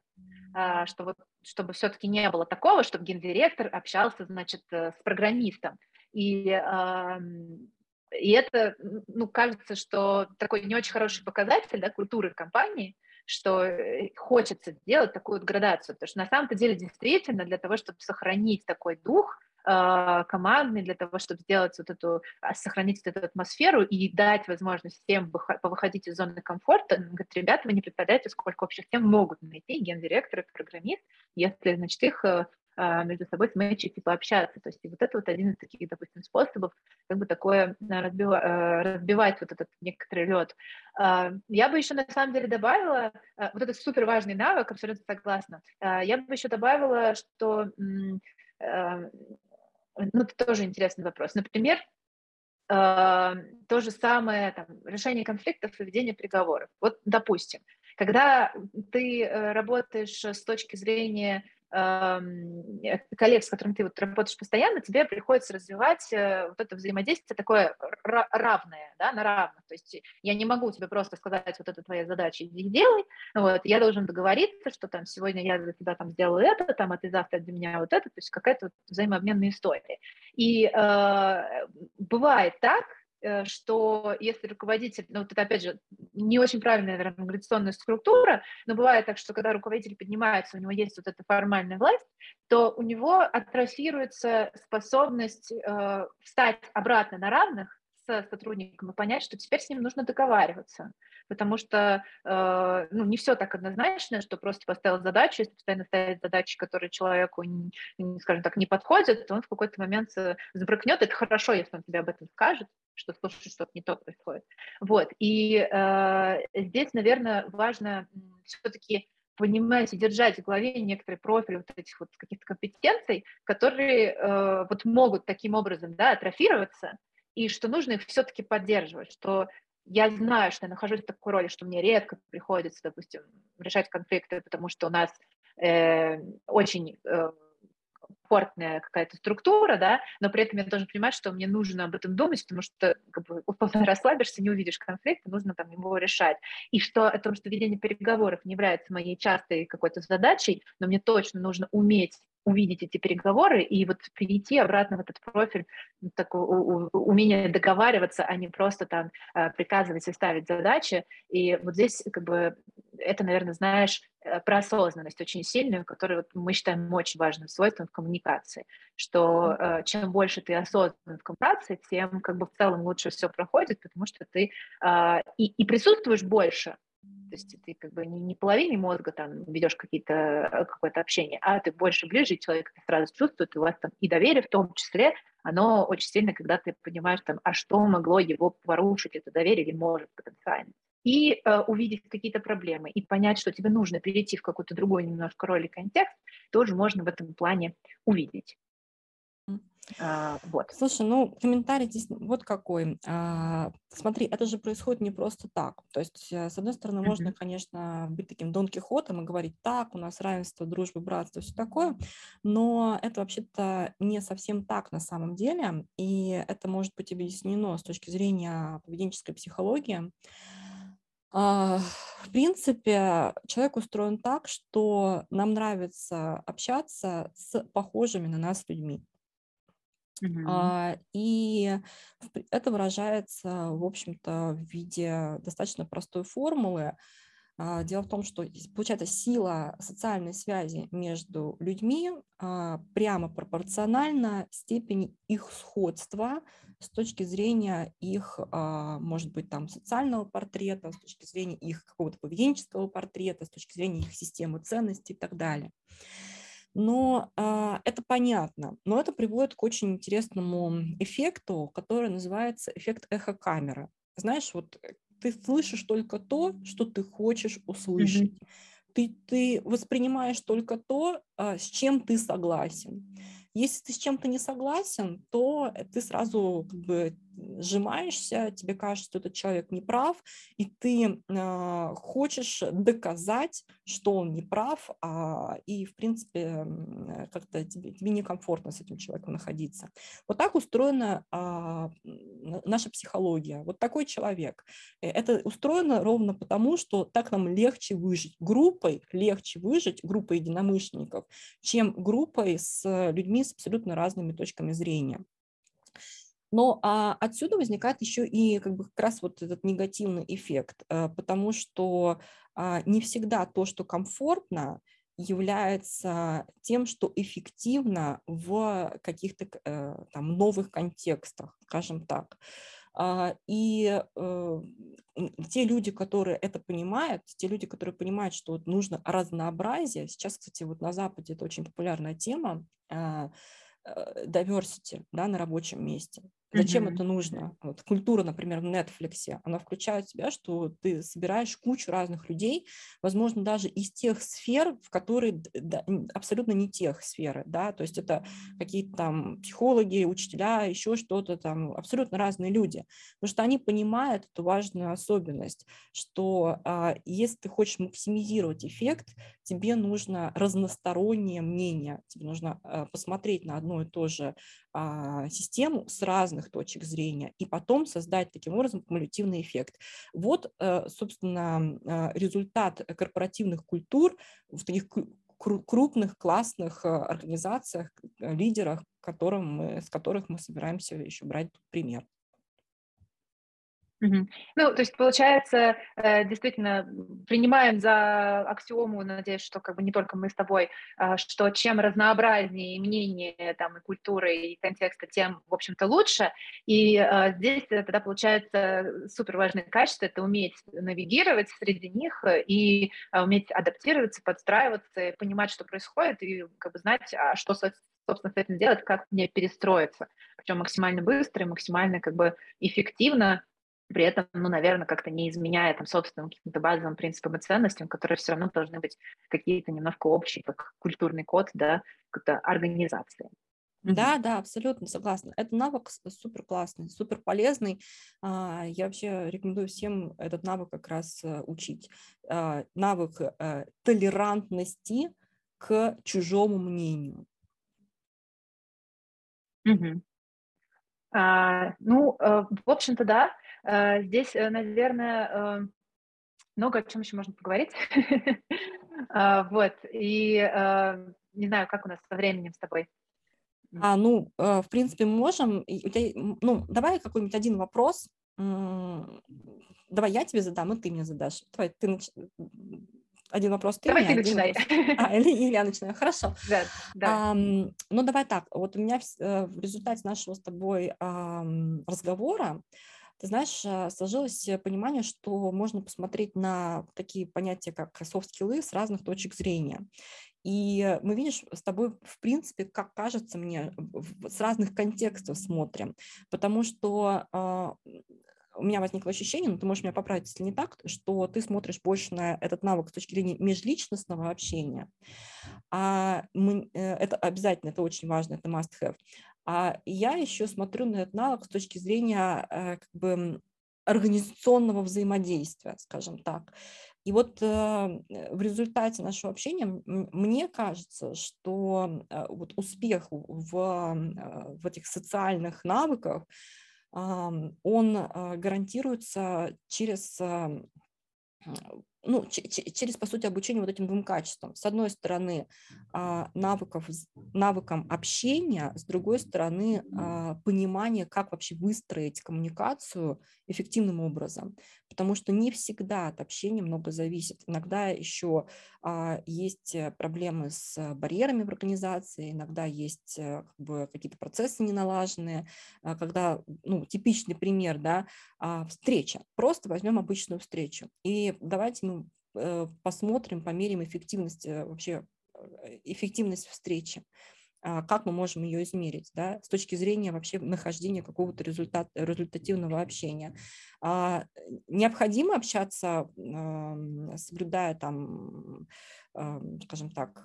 а, что вот, чтобы все-таки не было такого, чтобы гендиректор общался, значит, э, с программистом. И и это, ну, кажется, что такой не очень хороший показатель да, культуры компании, что э, хочется сделать такую вот градацию, потому что на самом-то деле действительно для того, чтобы сохранить такой дух э, командный, для того, чтобы сделать вот эту, а, сохранить вот эту атмосферу и дать возможность всем повыходить из зоны комфорта, говорит, ребята, вы не представляете, сколько общих тем могут найти гендиректор и программист, если, значит, их э, а, между собой сметчить и пообщаться. То есть и вот это вот один из таких, допустим, способов как бы такое э, разбива, э, разбивать вот этот некоторый лед. А, я бы еще на самом деле добавила, э, вот этот супер важный навык, абсолютно согласна, а, я бы еще добавила, что, ну, это тоже интересный вопрос. Например, то же самое там, решение конфликтов и ведение переговоров. Вот, допустим, когда ты работаешь с точки зрения Э, коллег, с которыми ты вот работаешь постоянно, тебе приходится развивать э, вот это взаимодействие такое равное, да, на равных. То есть я не могу тебе просто сказать, вот это твоя задача, иди делай. Вот, я должен договориться, что там сегодня я для тебя там сделаю это, там, а ты завтра для меня вот это. То есть какая-то вот взаимообменная история. И э, бывает так, Э, что если руководитель, ну, это, опять же, не очень правильная, наверное, организационная структура, но бывает так, что когда руководитель поднимается, у него есть вот эта формальная власть, то у него атрофируется способность э, встать обратно на равных с сотрудником и понять, что теперь с ним нужно договариваться, потому что э, ну, не все так однозначно, что просто поставил задачу, если постоянно ставить задачи, которые человеку, скажем так, не подходят, то он в какой-то момент сбрыкнет. Это хорошо, если он тебе об этом скажет, что слушай, что-то не то происходит. Вот, и э, здесь, наверное, важно все-таки понимать и держать в голове некоторые профили вот этих вот каких-то компетенций, которые э, вот могут таким образом, да, атрофироваться, и что нужно их все-таки поддерживать, что я знаю, что я нахожусь в такой роли, что мне редко приходится, допустим, решать конфликты, потому что у нас э, очень э, комфортная какая-то структура, да, но при этом я должен понимать, что мне нужно об этом думать, потому что как бы, условно расслабишься, не увидишь конфликт, нужно там его решать. И что о том, что ведение переговоров не является моей частой какой-то задачей, но мне точно нужно уметь увидеть эти переговоры и вот перейти обратно в этот профиль, такое умение договариваться, а не просто там э, приказывать и ставить задачи. И вот здесь как бы это, наверное, знаешь, э, про осознанность очень сильную, которую вот мы считаем очень важным свойством в коммуникации, что э, чем больше ты осознан в коммуникации, тем как бы в целом лучше все проходит, потому что ты и, и присутствуешь больше, то есть ты как бы не, не половиной мозга там ведешь какие-то, э, какое-то общение, а ты больше ближе, человек это сразу чувствует, и у вас там и доверие в том числе, оно очень сильно, когда ты понимаешь там, а что могло его порушить, это доверие или может потенциально. И э, увидеть какие-то проблемы, и понять, что тебе нужно перейти в какую-то другую немножко роль и контекст, тоже можно в этом плане увидеть. А, вот. Слушай, ну комментарий здесь вот какой. А, смотри, это же происходит не просто так. То есть, э, с одной стороны, mm-hmm. можно, конечно, быть таким Дон Кихотом и говорить так, у нас равенство, дружба, братство, все такое, но это вообще-то не совсем так на самом деле, и это может быть объяснено с точки зрения поведенческой психологии. А, в принципе, человек устроен так, что нам нравится общаться с похожими на нас людьми. Uh-huh. И это выражается, в общем-то, в виде достаточно простой формулы. А, дело в том, что получается сила социальной связи между людьми а, прямо пропорциональна степени их сходства с точки зрения их, а, может быть, там социального портрета, с точки зрения их какого-то поведенческого портрета, с точки зрения их системы ценностей и так далее. Но а, это понятно, но это приводит к очень интересному эффекту, который называется эффект эхокамеры. Знаешь, вот э, ты слышишь только то, что ты хочешь услышать. Mm-hmm. Ты, ты воспринимаешь только то, а, с чем ты согласен. Если ты с чем-то не согласен, то ты сразу как бы сжимаешься, тебе кажется, что этот человек не прав, и ты э, хочешь доказать, что он не прав, а, и, в принципе, как-то тебе, тебе некомфортно с этим человеком находиться. Вот так устроена э, наша психология. Вот такой человек. Э, это устроено ровно потому, что так нам легче выжить. Группой легче выжить, группой единомышленников, чем группой с людьми с абсолютно разными точками зрения. Но а, отсюда возникает еще и как, бы, как раз вот этот негативный эффект, а, потому что а, не всегда то, что комфортно, является тем, что эффективно в каких-то а, там новых контекстах, скажем так. А, и э, те люди, которые это понимают, те люди, которые понимают, что вот нужно разнообразие, сейчас, кстати, вот на Западе это очень популярная тема, а, э, diversity да, на рабочем месте. Зачем mm-hmm. это нужно? Вот культура, например, в Netflix, она включает в себя, что ты собираешь кучу разных людей, возможно, даже из тех сфер, в которые да, абсолютно не тех сферы, да, то есть это какие-то там психологи, учителя, еще что-то там, абсолютно разные люди, потому что они понимают эту важную особенность, что а, если ты хочешь максимизировать эффект, тебе нужно разностороннее мнение, тебе нужно а, посмотреть на одно и то же систему с разных точек зрения и потом создать таким образом кумулятивный эффект. Вот, э, собственно, а, результат корпоративных культур в таких крупных, классных э, организациях, э, лидерах, которым мы, с которых мы собираемся еще брать пример. Ну, то есть, получается, э, действительно, принимаем за аксиому, надеюсь, что как бы не только мы с тобой, э, что чем разнообразнее мнение, там, и культуры, и контекста, тем, в общем-то, лучше. И э, здесь тогда получается супер важное качество – это уметь навигировать среди них и э, уметь адаптироваться, подстраиваться, понимать, что происходит, и как бы знать, а что, собственно, с этим делать, как мне перестроиться. Причем максимально быстро и максимально как бы эффективно, при этом, ну, наверное, как-то не изменяя там собственным каким-то базовым принципам и ценностям, которые все равно должны быть какие-то немножко общие, как культурный код, да, какой-то организации. Да, да, абсолютно согласна. Это навык супер классный, супер полезный. А, я вообще рекомендую всем этот навык как раз э, учить. А, навык э, толерантности к чужому мнению. Угу. А, ну, э, в общем-то, да. Э, здесь, э, наверное, э, много о чем еще можно поговорить. Вот, и не знаю, как у нас со временем с тобой. А, ну, в принципе, можем. Ну, давай какой-нибудь один вопрос. Давай я тебе задам, и ты мне задашь. Давай, ты нач... один вопрос ты Давай мне, ты начинай. А, или, или я начинаю. Хорошо. Да, да. А, ну, давай так. Вот у меня в, результате нашего с тобой разговора ты знаешь, э, сложилось понимание, что можно посмотреть на такие понятия, как софт-скиллы с разных точек зрения. И мы, видишь, с тобой, в принципе, как кажется мне, с разных контекстов смотрим, потому что э, у меня возникло ощущение, но ты можешь меня поправить, если не так, что ты смотришь больше на этот навык с точки зрения межличностного общения. А мы, э, это обязательно, это очень важно, это must-have. А я еще смотрю на этот навык с точки зрения э, как бы организационного взаимодействия, скажем так. И вот э, в результате нашего общения мне кажется, что э, вот успех в, в этих социальных навыках, он гарантируется через ну, через, по сути, обучение вот этим двум качествам. С одной стороны, а, навыков, навыкам общения, с другой стороны, а, понимание, как вообще выстроить коммуникацию эффективным образом. Потому что не всегда от общения много зависит. Иногда еще а, есть проблемы с барьерами в организации, иногда есть э, как бы, какие-то процессы неналаженные. Когда, ну, типичный пример, да, встреча. Просто возьмем обычную встречу. И давайте мы Э, посмотрим, померим эффективность э, вообще э, эффективность встречи, а, как мы можем ее измерить, да, с точки зрения вообще нахождения какого-то результата, результативного общения. А, необходимо общаться, соблюдая там, скажем так,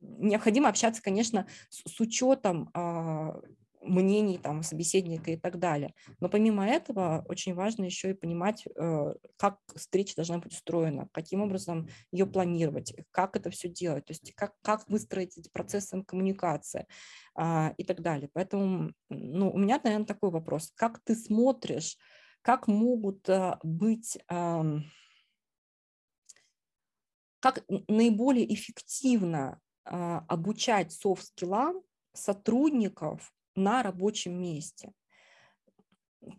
необходимо общаться, конечно, с, с учетом а, мнений там, собеседника и так далее. Но помимо этого очень важно еще и понимать, э, как встреча должна быть устроена, каким образом ее планировать, как это все делать, то есть как, как выстроить эти процессы коммуникации а, и так далее. Поэтому ну, у меня, наверное, такой вопрос. Как ты смотришь, как могут э, быть как наиболее эффективно а, обучать софт-скиллам сотрудников на рабочем месте.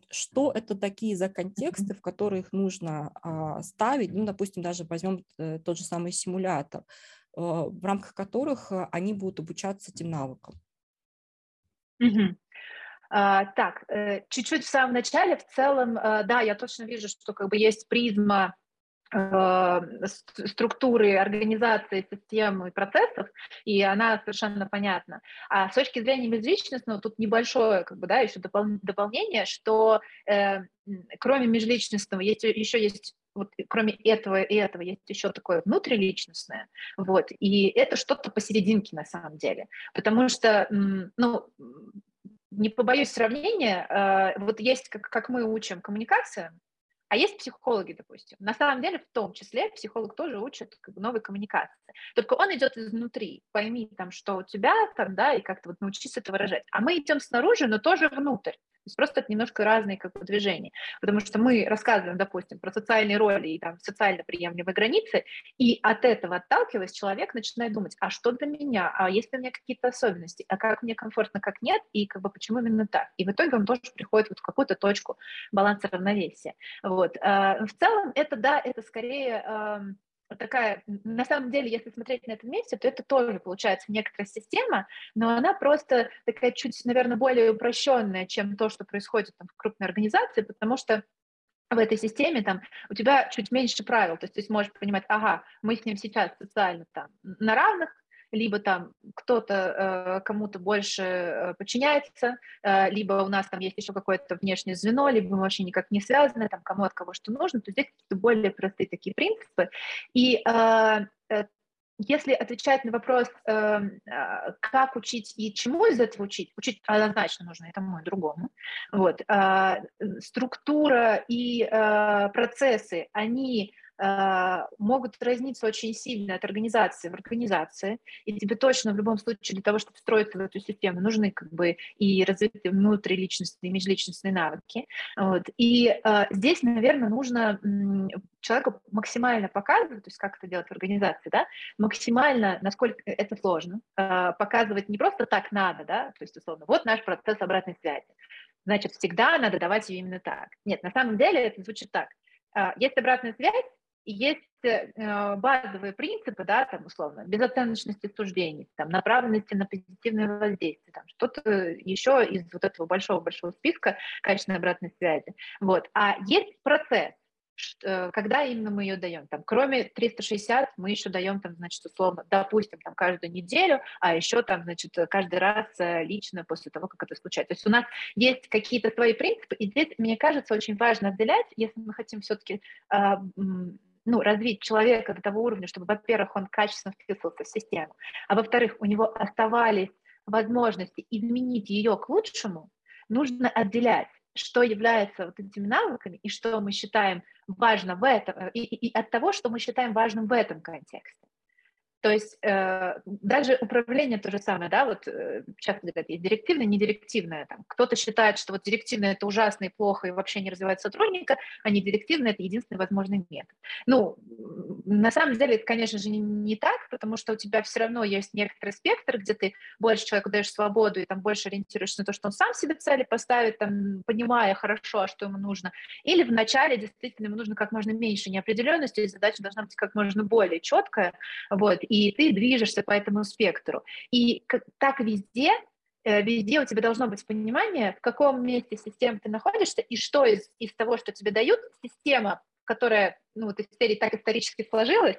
Что это такие за контексты, в которых нужно а, ставить, ну, допустим, даже возьмем э, тот же самый симулятор, а, в рамках которых а, они будут обучаться этим навыкам? Угу. А, так, э, чуть-чуть в самом начале, в целом, э, да, я точно вижу, что как бы есть призма Э, структуры организации систем и процессов, и она совершенно понятна. А с точки зрения межличностного, тут небольшое, как бы, да, еще допол- дополнение, что э, кроме межличностного есть, еще есть вот кроме этого и этого есть еще такое внутриличностное, вот, и это что-то посерединке на самом деле, потому что, ну, не побоюсь сравнения, э, вот есть, как, как мы учим коммуникациям, а есть психологи, допустим. На самом деле, в том числе, психолог тоже учит как бы, новой коммуникации. Только он идет изнутри. Пойми, там, что у тебя там, да, и как-то вот научись это выражать. А мы идем снаружи, но тоже внутрь. То есть просто это немножко разные как бы, движения. Потому что мы рассказываем, допустим, про социальные роли и там, социально приемлемые границы, и от этого отталкиваясь, человек начинает думать, а что для меня, а есть ли у меня какие-то особенности, а как мне комфортно, как нет, и как бы почему именно так. И в итоге он тоже приходит вот в какую-то точку баланса равновесия. Вот. А, в целом это, да, это скорее такая, на самом деле, если смотреть на это вместе, то это тоже получается некоторая система, но она просто такая чуть, наверное, более упрощенная, чем то, что происходит там, в крупной организации, потому что в этой системе там у тебя чуть меньше правил, то есть ты сможешь понимать, ага, мы с ним сейчас социально там на равных, либо там кто-то э, кому-то больше э, подчиняется, э, либо у нас там есть еще какое-то внешнее звено, либо мы вообще никак не связаны, там кому от кого что нужно, то здесь какие-то более простые такие принципы. И если отвечать на вопрос, э, как учить и чему из этого учить, учить однозначно нужно и тому, и другому. Вот. Структура и процессы, они могут разниться очень сильно от организации в организации, и тебе точно в любом случае для того, чтобы встроиться в эту систему, нужны как бы и развитые внутриличностные, межличностные навыки. Вот. И э, здесь, наверное, нужно человеку максимально показывать, то есть как это делать в организации, да, максимально, насколько это сложно, э, показывать не просто так надо, да, то есть условно, вот наш процесс обратной связи, значит, всегда надо давать ее именно так. Нет, на самом деле это звучит так. Есть обратная связь, и есть э, базовые принципы, да, там, условно, безоценочности суждений, там, направленности на позитивное воздействие, там, что-то еще из вот этого большого-большого списка качественной обратной связи. Вот. А есть процесс, э, когда именно мы ее даем. Там, кроме 360 мы еще даем, там, значит, условно, допустим, там, каждую неделю, а еще там, значит, каждый раз э, лично после того, как это случается. То есть у нас есть какие-то свои принципы, и здесь, мне кажется, очень важно отделять, если мы хотим все-таки а, ну, развить человека до того уровня, чтобы, во-первых, он качественно вписывался в систему, а во-вторых, у него оставались возможности изменить ее к лучшему, нужно отделять, что является вот этими навыками и что мы считаем важно в этом, и, и, и от того, что мы считаем важным в этом контексте. То есть э, даже управление то же самое, да, вот э, часто говорят, есть директивное, недирективное. Там, кто-то считает, что вот директивное – это ужасно и плохо, и вообще не развивает сотрудника, а недирективное – это единственный возможный метод. Ну, на самом деле это, конечно же, не, не так, потому что у тебя все равно есть некоторый спектр, где ты больше человеку даешь свободу и там больше ориентируешься на то, что он сам себе цели поставит, там, понимая хорошо, а что ему нужно. Или вначале действительно ему нужно как можно меньше неопределенности, и задача должна быть как можно более четкая, вот, и ты движешься по этому спектру. И так везде, э, везде у тебя должно быть понимание, в каком месте системы ты находишься, и что из, из того, что тебе дают, система, которая, ну, вот из серии так исторически сложилась,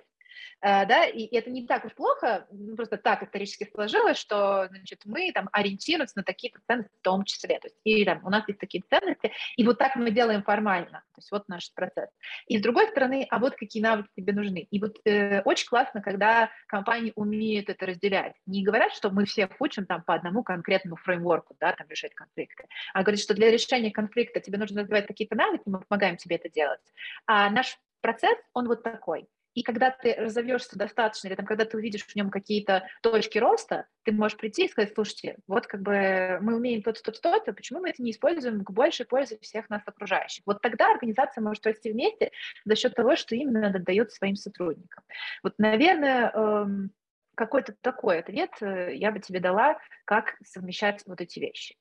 да, и это не так уж плохо, ну, просто так исторически сложилось, что, значит, мы там ориентируемся на такие ценности в том числе, то есть, и там у нас есть такие ценности, и вот так мы делаем формально, то есть вот наш процесс. И с другой стороны, а вот какие навыки тебе нужны. И вот э, очень классно, когда компании умеют это разделять. Не говорят, что мы всех учим там по одному конкретному фреймворку, да, там решать конфликты, а говорят, что для решения конфликта тебе нужно развивать какие-то навыки, мы помогаем тебе это делать. А наш процесс, он вот такой – и когда ты разовьешься достаточно, или там, когда ты увидишь в нем какие-то точки роста, ты можешь прийти и сказать, слушайте, вот как бы мы умеем то-то, то-то, то-то, почему мы это не используем к большей пользе всех нас окружающих? Вот тогда организация может расти вместе за счет того, что именно она дает своим сотрудникам. Вот, наверное, эм, какой-то такой ответ э, я бы тебе дала, как совмещать вот эти вещи.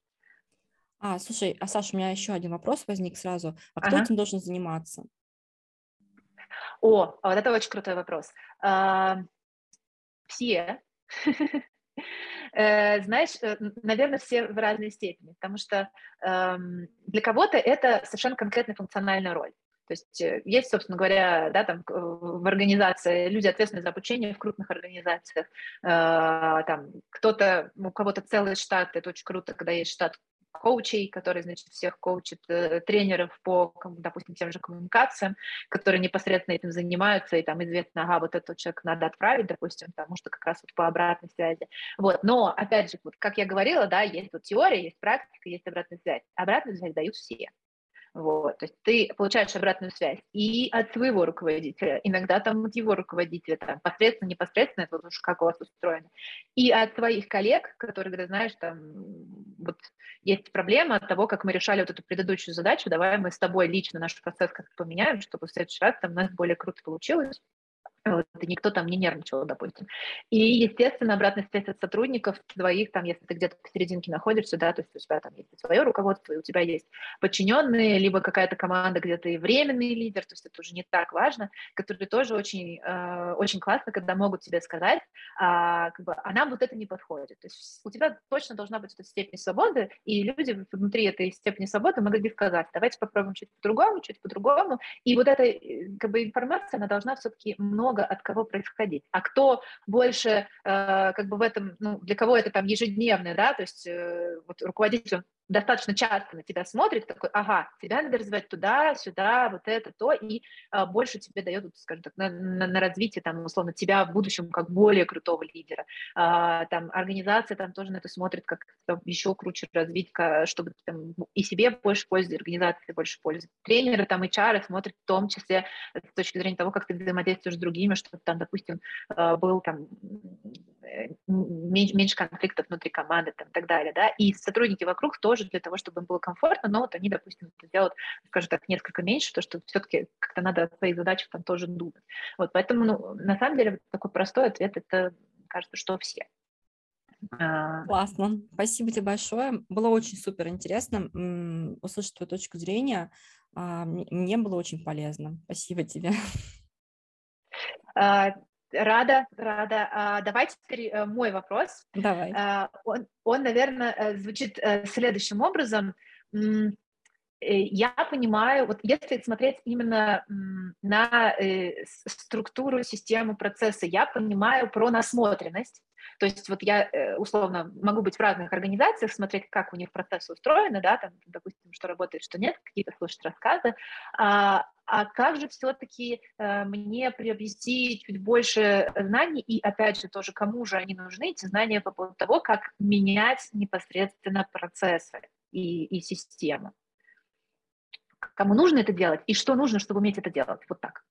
А, слушай, а Саша, у меня еще один вопрос возник сразу. А кто ага. этим должен заниматься? О, а вот это очень крутой вопрос. А, все. Э, знаешь, э, наверное, все в разной степени, потому что эм, для кого-то это совершенно конкретная функциональная роль. То есть э, есть, собственно говоря, да, там в организации люди ответственны за обучение в крупных организациях. Там кто-то, у кого-то целый штат, это очень круто, когда есть штат коучей, который, значит, всех коучит, э, тренеров по, допустим, тем же коммуникациям, которые непосредственно этим занимаются, и там известно, ага, вот этот человек надо отправить, допустим, потому что как раз вот по обратной связи. Вот, но, опять же, вот как я говорила, да, есть вот теория, есть практика, есть обратная связь. Обратную связь дают все. Вот, то есть ты получаешь обратную связь и от своего руководителя, иногда там от его руководителя, там, посредственно, непосредственно, это вот уж как у вас устроено, и от своих коллег, которые говорят, знаешь, там, вот есть проблема от того, как мы решали вот эту предыдущую задачу, давай мы с тобой лично наш процесс как-то поменяем, чтобы в следующий раз там у нас более круто получилось. Вот, и никто там не нервничал, допустим. И, естественно, обратная связь от сотрудников твоих, там, если ты где-то посерединке находишься, да, то есть у тебя там есть свое руководство, и у тебя есть подчиненные, либо какая-то команда, где ты временный лидер, то есть это уже не так важно, которые тоже очень, э, очень классно, когда могут тебе сказать, а, как бы, а нам вот это не подходит. То есть у тебя точно должна быть эта степень свободы, и люди внутри этой степени свободы могли сказать, давайте попробуем чуть по-другому, чуть по-другому, и вот эта э, как бы, информация, она должна все-таки много много от кого происходить. А кто больше э, как бы в этом, ну, для кого это там ежедневное, да, то есть э, вот руководитель, он достаточно часто на тебя смотрит, такой, ага, тебя надо развивать туда, сюда, вот это, то, и а, больше тебе дает, скажем так, на, на, на развитие, там, условно, тебя в будущем как более крутого лидера. А, там, организация там тоже на это смотрит, как там, еще круче развить, чтобы там, и себе больше пользы, и организации больше пользы. Тренеры, там, HR смотрят в том числе с точки зрения того, как ты взаимодействуешь с другими, чтобы там, допустим, а, был там Э, меньше конфликтов внутри команды там, и так далее, да, и сотрудники вокруг тоже для того, чтобы им было комфортно, но вот они, допустим, сделают, скажем так, несколько меньше, то, что все-таки как-то надо о своих задачах там тоже думать. Вот, поэтому, ну, на самом деле, такой простой ответ, это, кажется, что все. А. Классно. Спасибо тебе большое. Было очень супер интересно услышать твою точку зрения. А, мне было очень полезно. Спасибо тебе. Рада, рада. А, давайте теперь э, мой вопрос. Давай. А, он, он, наверное, э, звучит э, следующим образом. Я понимаю, вот если смотреть именно на структуру, систему, процесса, я понимаю про насмотренность. То есть вот я условно могу быть в разных организациях, смотреть, как у них процессы устроены, да, там, допустим, что работает, что нет, какие-то слушать рассказы, а, а как же все-таки э, мне приобрести чуть больше знаний и, опять же, тоже кому же они нужны, эти знания по поводу того, как менять непосредственно процессы и, и системы. Кому нужно это делать и что нужно, чтобы уметь это делать? Вот так.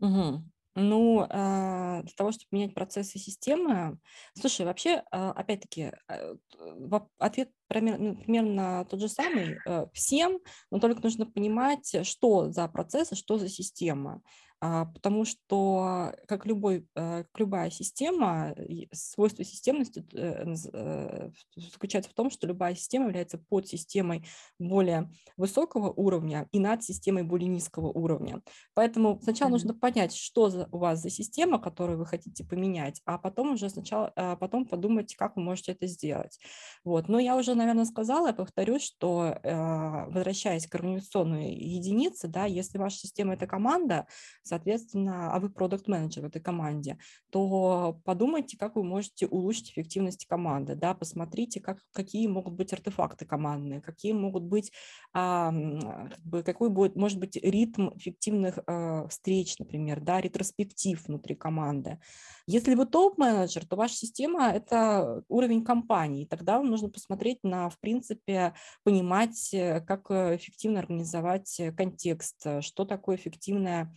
Угу. Ну, а, для того, чтобы менять процессы системы, слушай, вообще, а, опять-таки, э, ответ примерно, ну, примерно тот же самый э, всем, но только нужно понимать, что за процессы, что за система. А, потому что, как, любой, э, как любая система, свойство системности э, э, заключается в том, что любая система является подсистемой более высокого уровня и над системой более низкого уровня. Поэтому сначала mm-hmm. нужно понять, что за, у вас за система, которую вы хотите поменять, а потом уже сначала, а потом подумать, как вы можете это сделать. Вот. Но я уже, наверное, сказала, я повторюсь, что возвращаясь к организационной единице, да, если ваша система – это команда, соответственно, а вы продукт-менеджер в этой команде, то подумайте, как вы можете улучшить эффективность команды, да, посмотрите, как, какие могут быть артефакты командные, какие могут быть, а, бы, какой будет, может быть ритм эффективных а, встреч, например, да, ретроспектив внутри команды. Если вы топ-менеджер, то ваша система – это уровень компании, тогда вам нужно посмотреть на, в принципе, понимать, э, как эффективно организовать контекст, что такое эффективная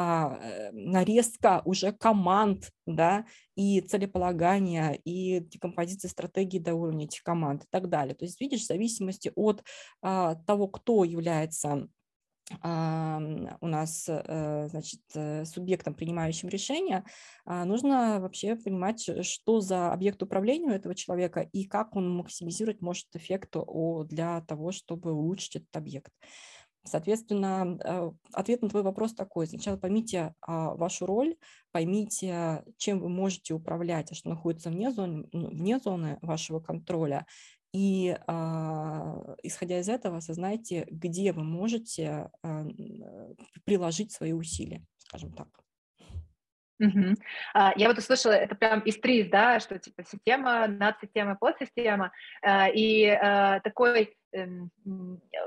а, э, нарезка уже команд, да, и целеполагания, и декомпозиции стратегии до уровня этих команд и так далее. То есть, видишь, в зависимости от а, того, кто является а, у нас э, значит, э, субъектом, принимающим решения, нужно вообще понимать, что за объект управления у этого человека и как он максимизировать может эффект для того, чтобы улучшить этот объект. Соответственно, э, ответ на твой вопрос такой. Сначала поймите а, вашу роль, поймите, чем вы можете управлять, а что находится вне зоны, ну, вне зоны вашего контроля. И а, исходя из этого, осознайте, где вы можете а, приложить свои усилия, скажем так. Угу. Я вот услышала, это прям из ТРИС, да, что типа система, надсистема, подсистема, а, и а, такой а,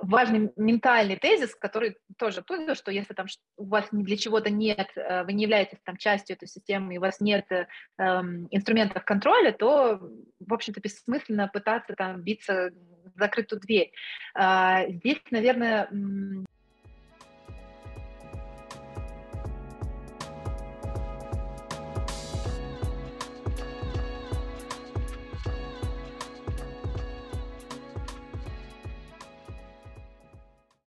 важный ментальный тезис, который тоже оттуда, что если там у вас для чего-то нет, э, вы не являетесь там частью этой системы, и у вас нет э, инструментов контроля, то, в общем-то, бессмысленно пытаться там биться в закрытую дверь. А, здесь, наверное,